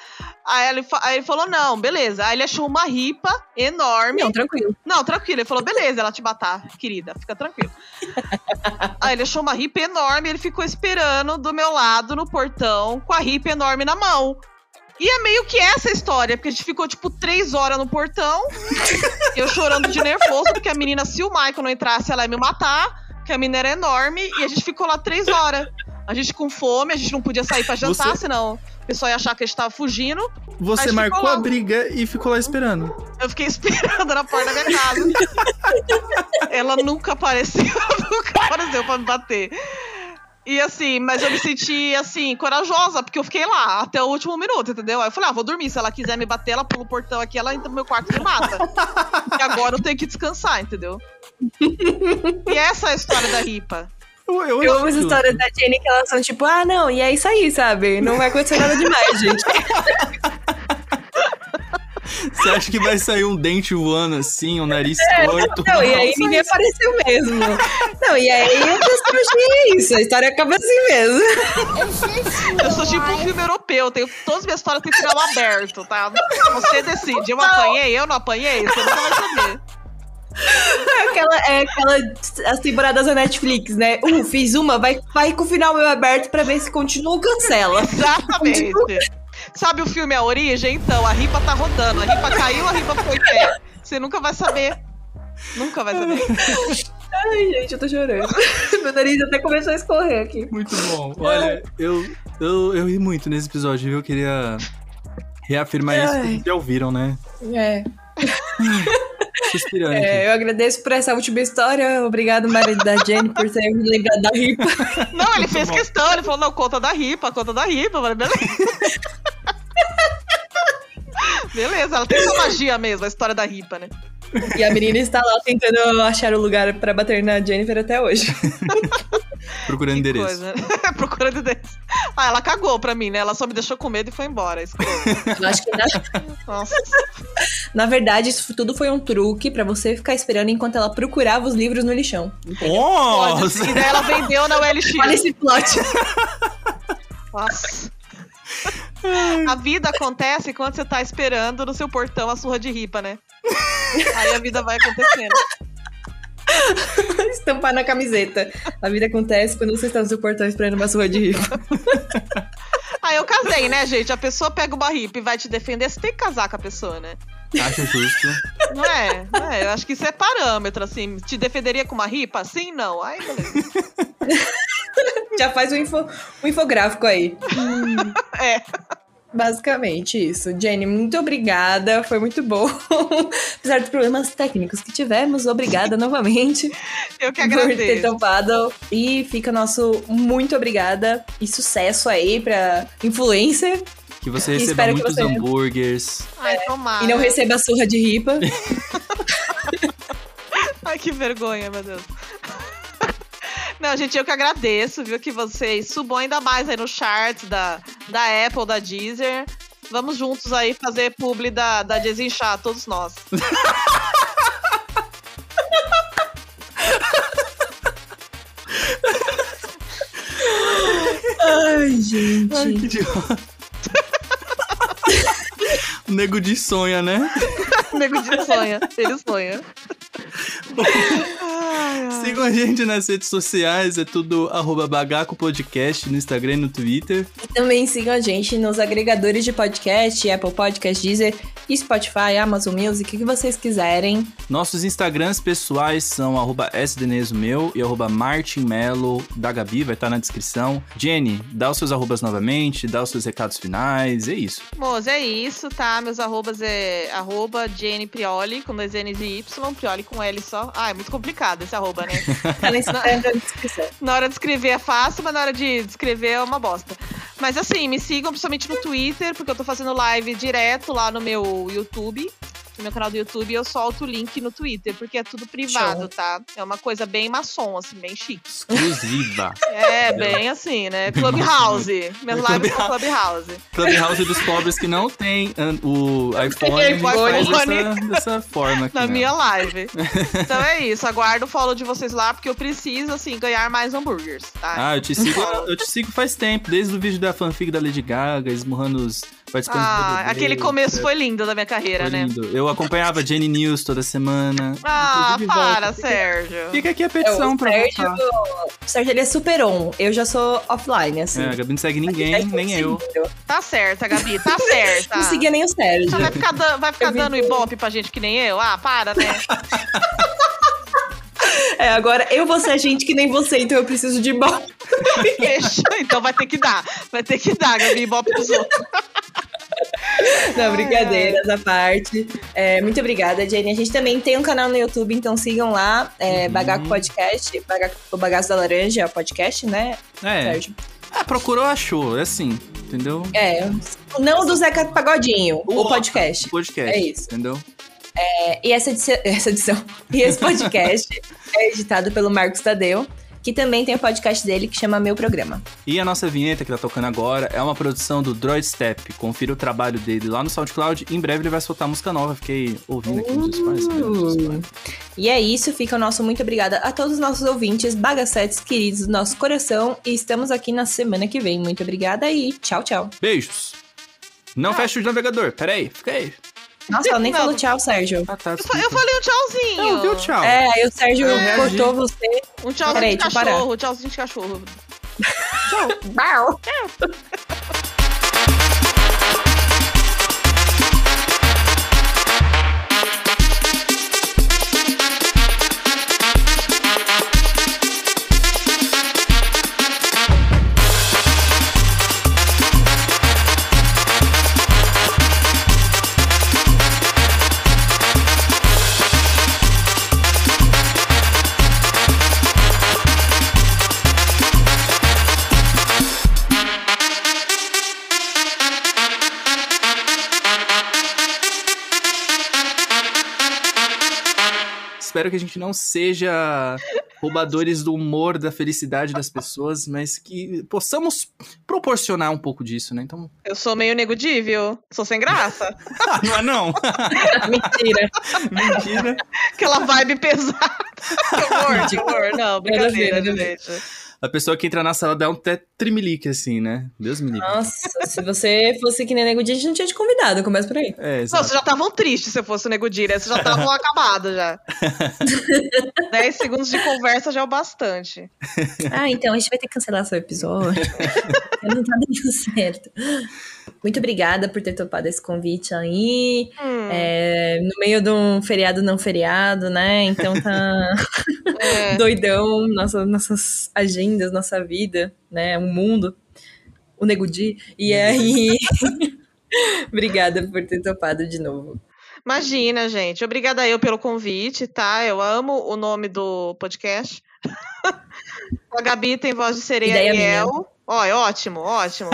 [SPEAKER 5] Aí ele, aí ele falou, não, beleza. Aí ele achou uma ripa enorme.
[SPEAKER 2] Não, tranquilo.
[SPEAKER 5] Não, tranquilo. Ele falou, beleza, ela te matar, querida, fica tranquilo. Aí ele achou uma ripa enorme, ele ficou esperando do meu lado no portão com a ripa enorme na mão. E é meio que essa história, porque a gente ficou tipo três horas no portão, eu chorando de nervoso, porque a menina, se o Michael não entrasse, ela ia me matar, porque a menina era enorme, e a gente ficou lá três horas. A gente com fome, a gente não podia sair pra jantar,
[SPEAKER 1] Você-
[SPEAKER 5] senão o pessoal ia achar que a gente tava fugindo.
[SPEAKER 1] Você marcou a briga e ficou lá esperando.
[SPEAKER 5] Eu fiquei esperando na porta da minha casa. Ela nunca apareceu, nunca apareceu pra me bater. E assim, mas eu me senti, assim, corajosa, porque eu fiquei lá até o último minuto, entendeu? Aí eu falei, ah, vou dormir. Se ela quiser me bater, ela pula o portão aqui, ela entra no meu quarto e me mata. e agora eu tenho que descansar, entendeu? E essa é a história da Ripa.
[SPEAKER 1] Eu, eu,
[SPEAKER 2] Eu amo essa
[SPEAKER 1] acho-
[SPEAKER 2] história da Jenny que elas são tipo, ah, não, e é isso aí, sabe? Não vai acontecer nada demais, gente.
[SPEAKER 1] Você acha que vai sair um dente voando assim, um nariz torto?
[SPEAKER 2] Não, e aí ninguém apareceu mesmo. Não, e aí eu pensei, é isso, a história acaba assim mesmo.
[SPEAKER 5] Eu sou tipo um filme europeu, tenho, todas as minhas histórias têm final aberto, tá? Você decide. Eu apanhei, eu não apanhei, você nunca vai saber.
[SPEAKER 2] É aquela, é aquela, as temporadas da Netflix, né? Uh, fiz uma, vai, vai com o final meio aberto pra ver se continua ou cancela.
[SPEAKER 5] Exatamente. Sabe o filme A Origem? Então, a ripa tá rodando. A ripa caiu, a ripa em pé. Você nunca vai saber. Nunca vai saber.
[SPEAKER 2] Ai, gente, eu tô chorando. Meu nariz até começou a escorrer aqui.
[SPEAKER 1] Muito bom. Olha, eu, eu, eu ri muito nesse episódio, viu? Eu queria reafirmar isso.
[SPEAKER 2] Ai.
[SPEAKER 1] Vocês já ouviram, né?
[SPEAKER 2] É.
[SPEAKER 1] Suspirando. aqui.
[SPEAKER 2] É, eu agradeço por essa última história. Obrigado, marido da Jenny, por ter me lembrado da ripa.
[SPEAKER 5] Não, ele fez questão. Ele falou, não, conta da ripa, conta da ripa. Eu falei, beleza. Beleza, ela tem essa magia mesmo, a história da ripa, né?
[SPEAKER 2] E a menina está lá tentando achar o lugar pra bater na Jennifer até hoje.
[SPEAKER 1] Procurando
[SPEAKER 5] Que
[SPEAKER 1] endereço.
[SPEAKER 5] coisa. Procurando endereço. Ah, ela cagou pra mim, né? Ela só me deixou com medo e foi embora. escrota.
[SPEAKER 2] Eu acho que na,
[SPEAKER 5] Nossa.
[SPEAKER 2] na verdade isso tudo foi um truque pra você ficar esperando enquanto ela procurava os livros no lixão.
[SPEAKER 1] Nossa!
[SPEAKER 5] e daí ela vendeu na OLX.
[SPEAKER 2] Olha esse plot.
[SPEAKER 5] Nossa. A vida acontece quando você tá esperando no seu portão a surra de ripa, né? Aí a vida vai acontecendo.
[SPEAKER 2] Estampar na camiseta. A vida acontece quando você está no seu portão esperando uma surra de ripa.
[SPEAKER 5] Aí Ah, eu casei, né, gente? A pessoa pega uma hippie e vai te defender, você tem que casar com a pessoa, né?
[SPEAKER 1] Acho justo.
[SPEAKER 5] Não é? Não é? Eu acho que isso é parâmetro, assim. Te defenderia com uma ripa? Sim, não. Ai, beleza.
[SPEAKER 2] Já faz um, info, um infográfico aí.
[SPEAKER 5] É.
[SPEAKER 2] Basicamente isso. Jenny, muito obrigada. Foi muito bom. Apesar dos problemas técnicos que tivemos, obrigada novamente
[SPEAKER 5] Eu que
[SPEAKER 2] por ter
[SPEAKER 5] agradeço.
[SPEAKER 2] topado. E fica nosso muito obrigada e sucesso aí pra influencer.
[SPEAKER 1] Que você
[SPEAKER 2] E
[SPEAKER 1] receba
[SPEAKER 2] espero que
[SPEAKER 1] muitos
[SPEAKER 2] você-
[SPEAKER 1] hambúrgueres.
[SPEAKER 5] Ai, tomara.
[SPEAKER 2] E não receba surra de ripa.
[SPEAKER 5] Ai, que vergonha, meu Deus. Não, gente, eu que agradeço, viu, que vocês subam ainda mais aí no charts da, da Apple, da Deezer. Vamos juntos aí fazer publi da, da Desinchar, todos nós.
[SPEAKER 2] Ai, gente.
[SPEAKER 1] Ai, que idiota. O nego de sonha, né?
[SPEAKER 5] Nego de sonha, ele sonha.
[SPEAKER 1] Sigam a gente nas redes sociais, é tudo arroba Bagaco Podcast no Instagram e no Twitter.
[SPEAKER 2] E também sigam a gente nos agregadores de podcast, Apple Podcast, Deezer, Spotify, Amazon Music, o que vocês quiserem.
[SPEAKER 1] Nossos Instagrams pessoais são arroba e arroba martinmelo da Gabi, vai estar na descrição. Jenny, dá os seus arrobas novamente, dá os seus recados finais, é isso.
[SPEAKER 5] Moço, é isso, tá? Meus arrobas é arroba Jenny Prioli, com dois N's e Y, Prioli com L só. Ah, é muito complicado esse arroba, né?
[SPEAKER 2] Na
[SPEAKER 5] hora de escrever é fácil, mas na hora de escrever é uma bosta. Mas assim, me sigam principalmente no Twitter, porque eu tô fazendo live direto lá no meu YouTube. No meu canal do YouTube, eu solto o link no Twitter, porque é tudo privado,
[SPEAKER 2] Show.
[SPEAKER 5] tá? É uma coisa bem maçom, assim, bem chique.
[SPEAKER 1] Exclusiva.
[SPEAKER 5] É, bem assim, né? Clubhouse. Minhas lives são Clubhouse.
[SPEAKER 1] Clubhouse dos pobres que não tem an- o iPhone, gente
[SPEAKER 5] iPhone.
[SPEAKER 1] dessa, dessa forma aqui.
[SPEAKER 5] Na
[SPEAKER 1] né?
[SPEAKER 5] minha live. Então é isso, aguardo o follow de vocês lá, porque eu preciso, assim, ganhar mais hambúrgueres, tá?
[SPEAKER 1] Ah, eu te sigo, eu te sigo faz tempo, desde o vídeo da fanfic da Lady Gaga, esmurrando os do
[SPEAKER 5] Ah,
[SPEAKER 1] BBB.
[SPEAKER 5] aquele começo foi lindo da minha carreira,
[SPEAKER 1] Foi
[SPEAKER 5] né?
[SPEAKER 1] lindo. Eu acompanhava Jenny News toda semana.
[SPEAKER 5] Ah, para, Sérgio.
[SPEAKER 1] Fica aqui a
[SPEAKER 2] É,
[SPEAKER 1] petição
[SPEAKER 2] o
[SPEAKER 1] pra
[SPEAKER 2] Sérgio,
[SPEAKER 1] voltar.
[SPEAKER 2] o Sérgio ele é super on. Eu já sou offline, assim.
[SPEAKER 1] É, a Gabi não segue ninguém,
[SPEAKER 2] Tá
[SPEAKER 1] nem eu.
[SPEAKER 5] Tá certa, Gabi, tá certa.
[SPEAKER 2] Não seguia nem o Sérgio.
[SPEAKER 5] Você vai ficar, vai ficar dando ibope pra gente que nem eu? Ah, para, né?
[SPEAKER 2] É, agora eu vou ser gente que nem você, então eu preciso de.
[SPEAKER 5] Deixa. Então vai ter que dar. Vai ter que dar, Gabi, ibope pros outros.
[SPEAKER 2] Não, brincadeiras à parte. É, muito obrigada, Jenny. A gente também tem um canal no YouTube, então sigam lá. É, Bagaco Podcast, Bagaco, o Bagaço da Laranja podcast, né,
[SPEAKER 1] É,
[SPEAKER 2] Sérgio?
[SPEAKER 1] ah, procurou, achou, é assim, entendeu?
[SPEAKER 2] É, não do Zeca Pagodinho, o,
[SPEAKER 1] O-
[SPEAKER 2] podcast.
[SPEAKER 1] Podcast,
[SPEAKER 2] É isso.
[SPEAKER 1] entendeu?
[SPEAKER 2] É, e essa edição, essa edição, e esse podcast é editado pelo Marcos Tadeu, que também tem o podcast dele que chama Meu Programa.
[SPEAKER 1] E a nossa vinheta que tá tocando agora é uma produção do Droid Step. Confira o trabalho dele lá no SoundCloud. Em breve ele vai soltar música nova. Fiquei ouvindo aqui nos.
[SPEAKER 2] Uh, E é isso, fica o nosso muito obrigada a todos os nossos ouvintes, bagacetes queridos do nosso coração. E estamos aqui na semana que vem. Muito obrigada e tchau, tchau.
[SPEAKER 1] Beijos. Não fecha o navegador. Pera aí, fica aí.
[SPEAKER 2] Nossa, ela nem falou tchau, Sérgio.
[SPEAKER 1] Ah, tá,
[SPEAKER 5] Eu, fa- eu falei um tchauzinho.
[SPEAKER 1] Não, deu tchau.
[SPEAKER 2] É, aí o Sérgio
[SPEAKER 1] reagi.
[SPEAKER 2] cortou você.
[SPEAKER 5] Um tchauzinho
[SPEAKER 2] Peraí,
[SPEAKER 5] de cachorro, tchauzinho de cachorro.
[SPEAKER 2] Bau.
[SPEAKER 1] Espero que a gente não seja roubadores do humor, da felicidade das pessoas, mas que possamos proporcionar um pouco disso, né? Então.
[SPEAKER 5] Eu sou meio negudível. Sou sem graça.
[SPEAKER 1] Ah, não é não!
[SPEAKER 2] Mentira.
[SPEAKER 1] Mentira.
[SPEAKER 5] Aquela vibe pesada. que horror, que horror. Não, brincadeira,
[SPEAKER 2] Nada a ver, nada a ver.
[SPEAKER 5] gente.
[SPEAKER 1] A pessoa que entra na sala dá um até trimelique, assim, né? Deus me livre.
[SPEAKER 2] Nossa, se você fosse que nem Nego Di, a gente não tinha te convidado, começa por aí.
[SPEAKER 1] É,
[SPEAKER 5] Não, vocês já estavam tristes se eu fosse o Nego Di, né? Vocês já estavam acabados já. 10 segundos de conversa já é o bastante.
[SPEAKER 2] Ah, então a gente vai ter que cancelar seu episódio. não tá dando certo. Muito obrigada por ter topado esse convite aí.
[SPEAKER 5] Hum,
[SPEAKER 2] É, no meio de um feriado não feriado, né? Então tá
[SPEAKER 5] é.
[SPEAKER 2] doidão nossa, nossas agendas, nossa vida, né? O mundo, o Nego Di. E aí. obrigada por ter topado de novo.
[SPEAKER 5] Imagina, gente. Obrigada eu pelo convite, tá? Eu amo o nome do podcast. A Gabi tem voz de sereia Ariel. Ó, é ótimo, ótimo.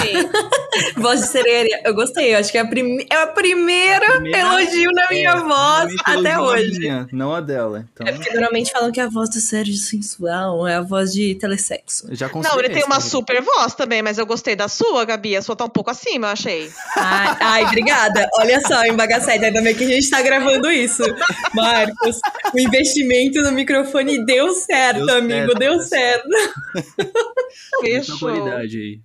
[SPEAKER 5] Sim.
[SPEAKER 2] Voz de sereia, eu gostei. Eu acho que é, a prime... é o primeiro
[SPEAKER 1] Primeira-
[SPEAKER 2] elogio na minha
[SPEAKER 1] É,
[SPEAKER 2] voz até hoje.
[SPEAKER 1] minha, não a dela. Então,
[SPEAKER 2] É porque normalmente falam que a voz do Sérgio sensual é a voz de telesexo.
[SPEAKER 1] eu já
[SPEAKER 5] Não, ele tem uma super voz também, mas eu gostei da sua, Gabi. A sua tá um pouco acima, eu achei.
[SPEAKER 2] Ai, ai, obrigada. Olha só, embagacete, ainda bem que a gente tá gravando isso. Marcos, o investimento no microfone deu certo,
[SPEAKER 1] Deu
[SPEAKER 2] amigo,
[SPEAKER 1] certo,
[SPEAKER 2] deu certo.
[SPEAKER 1] Muita Qualidade aí.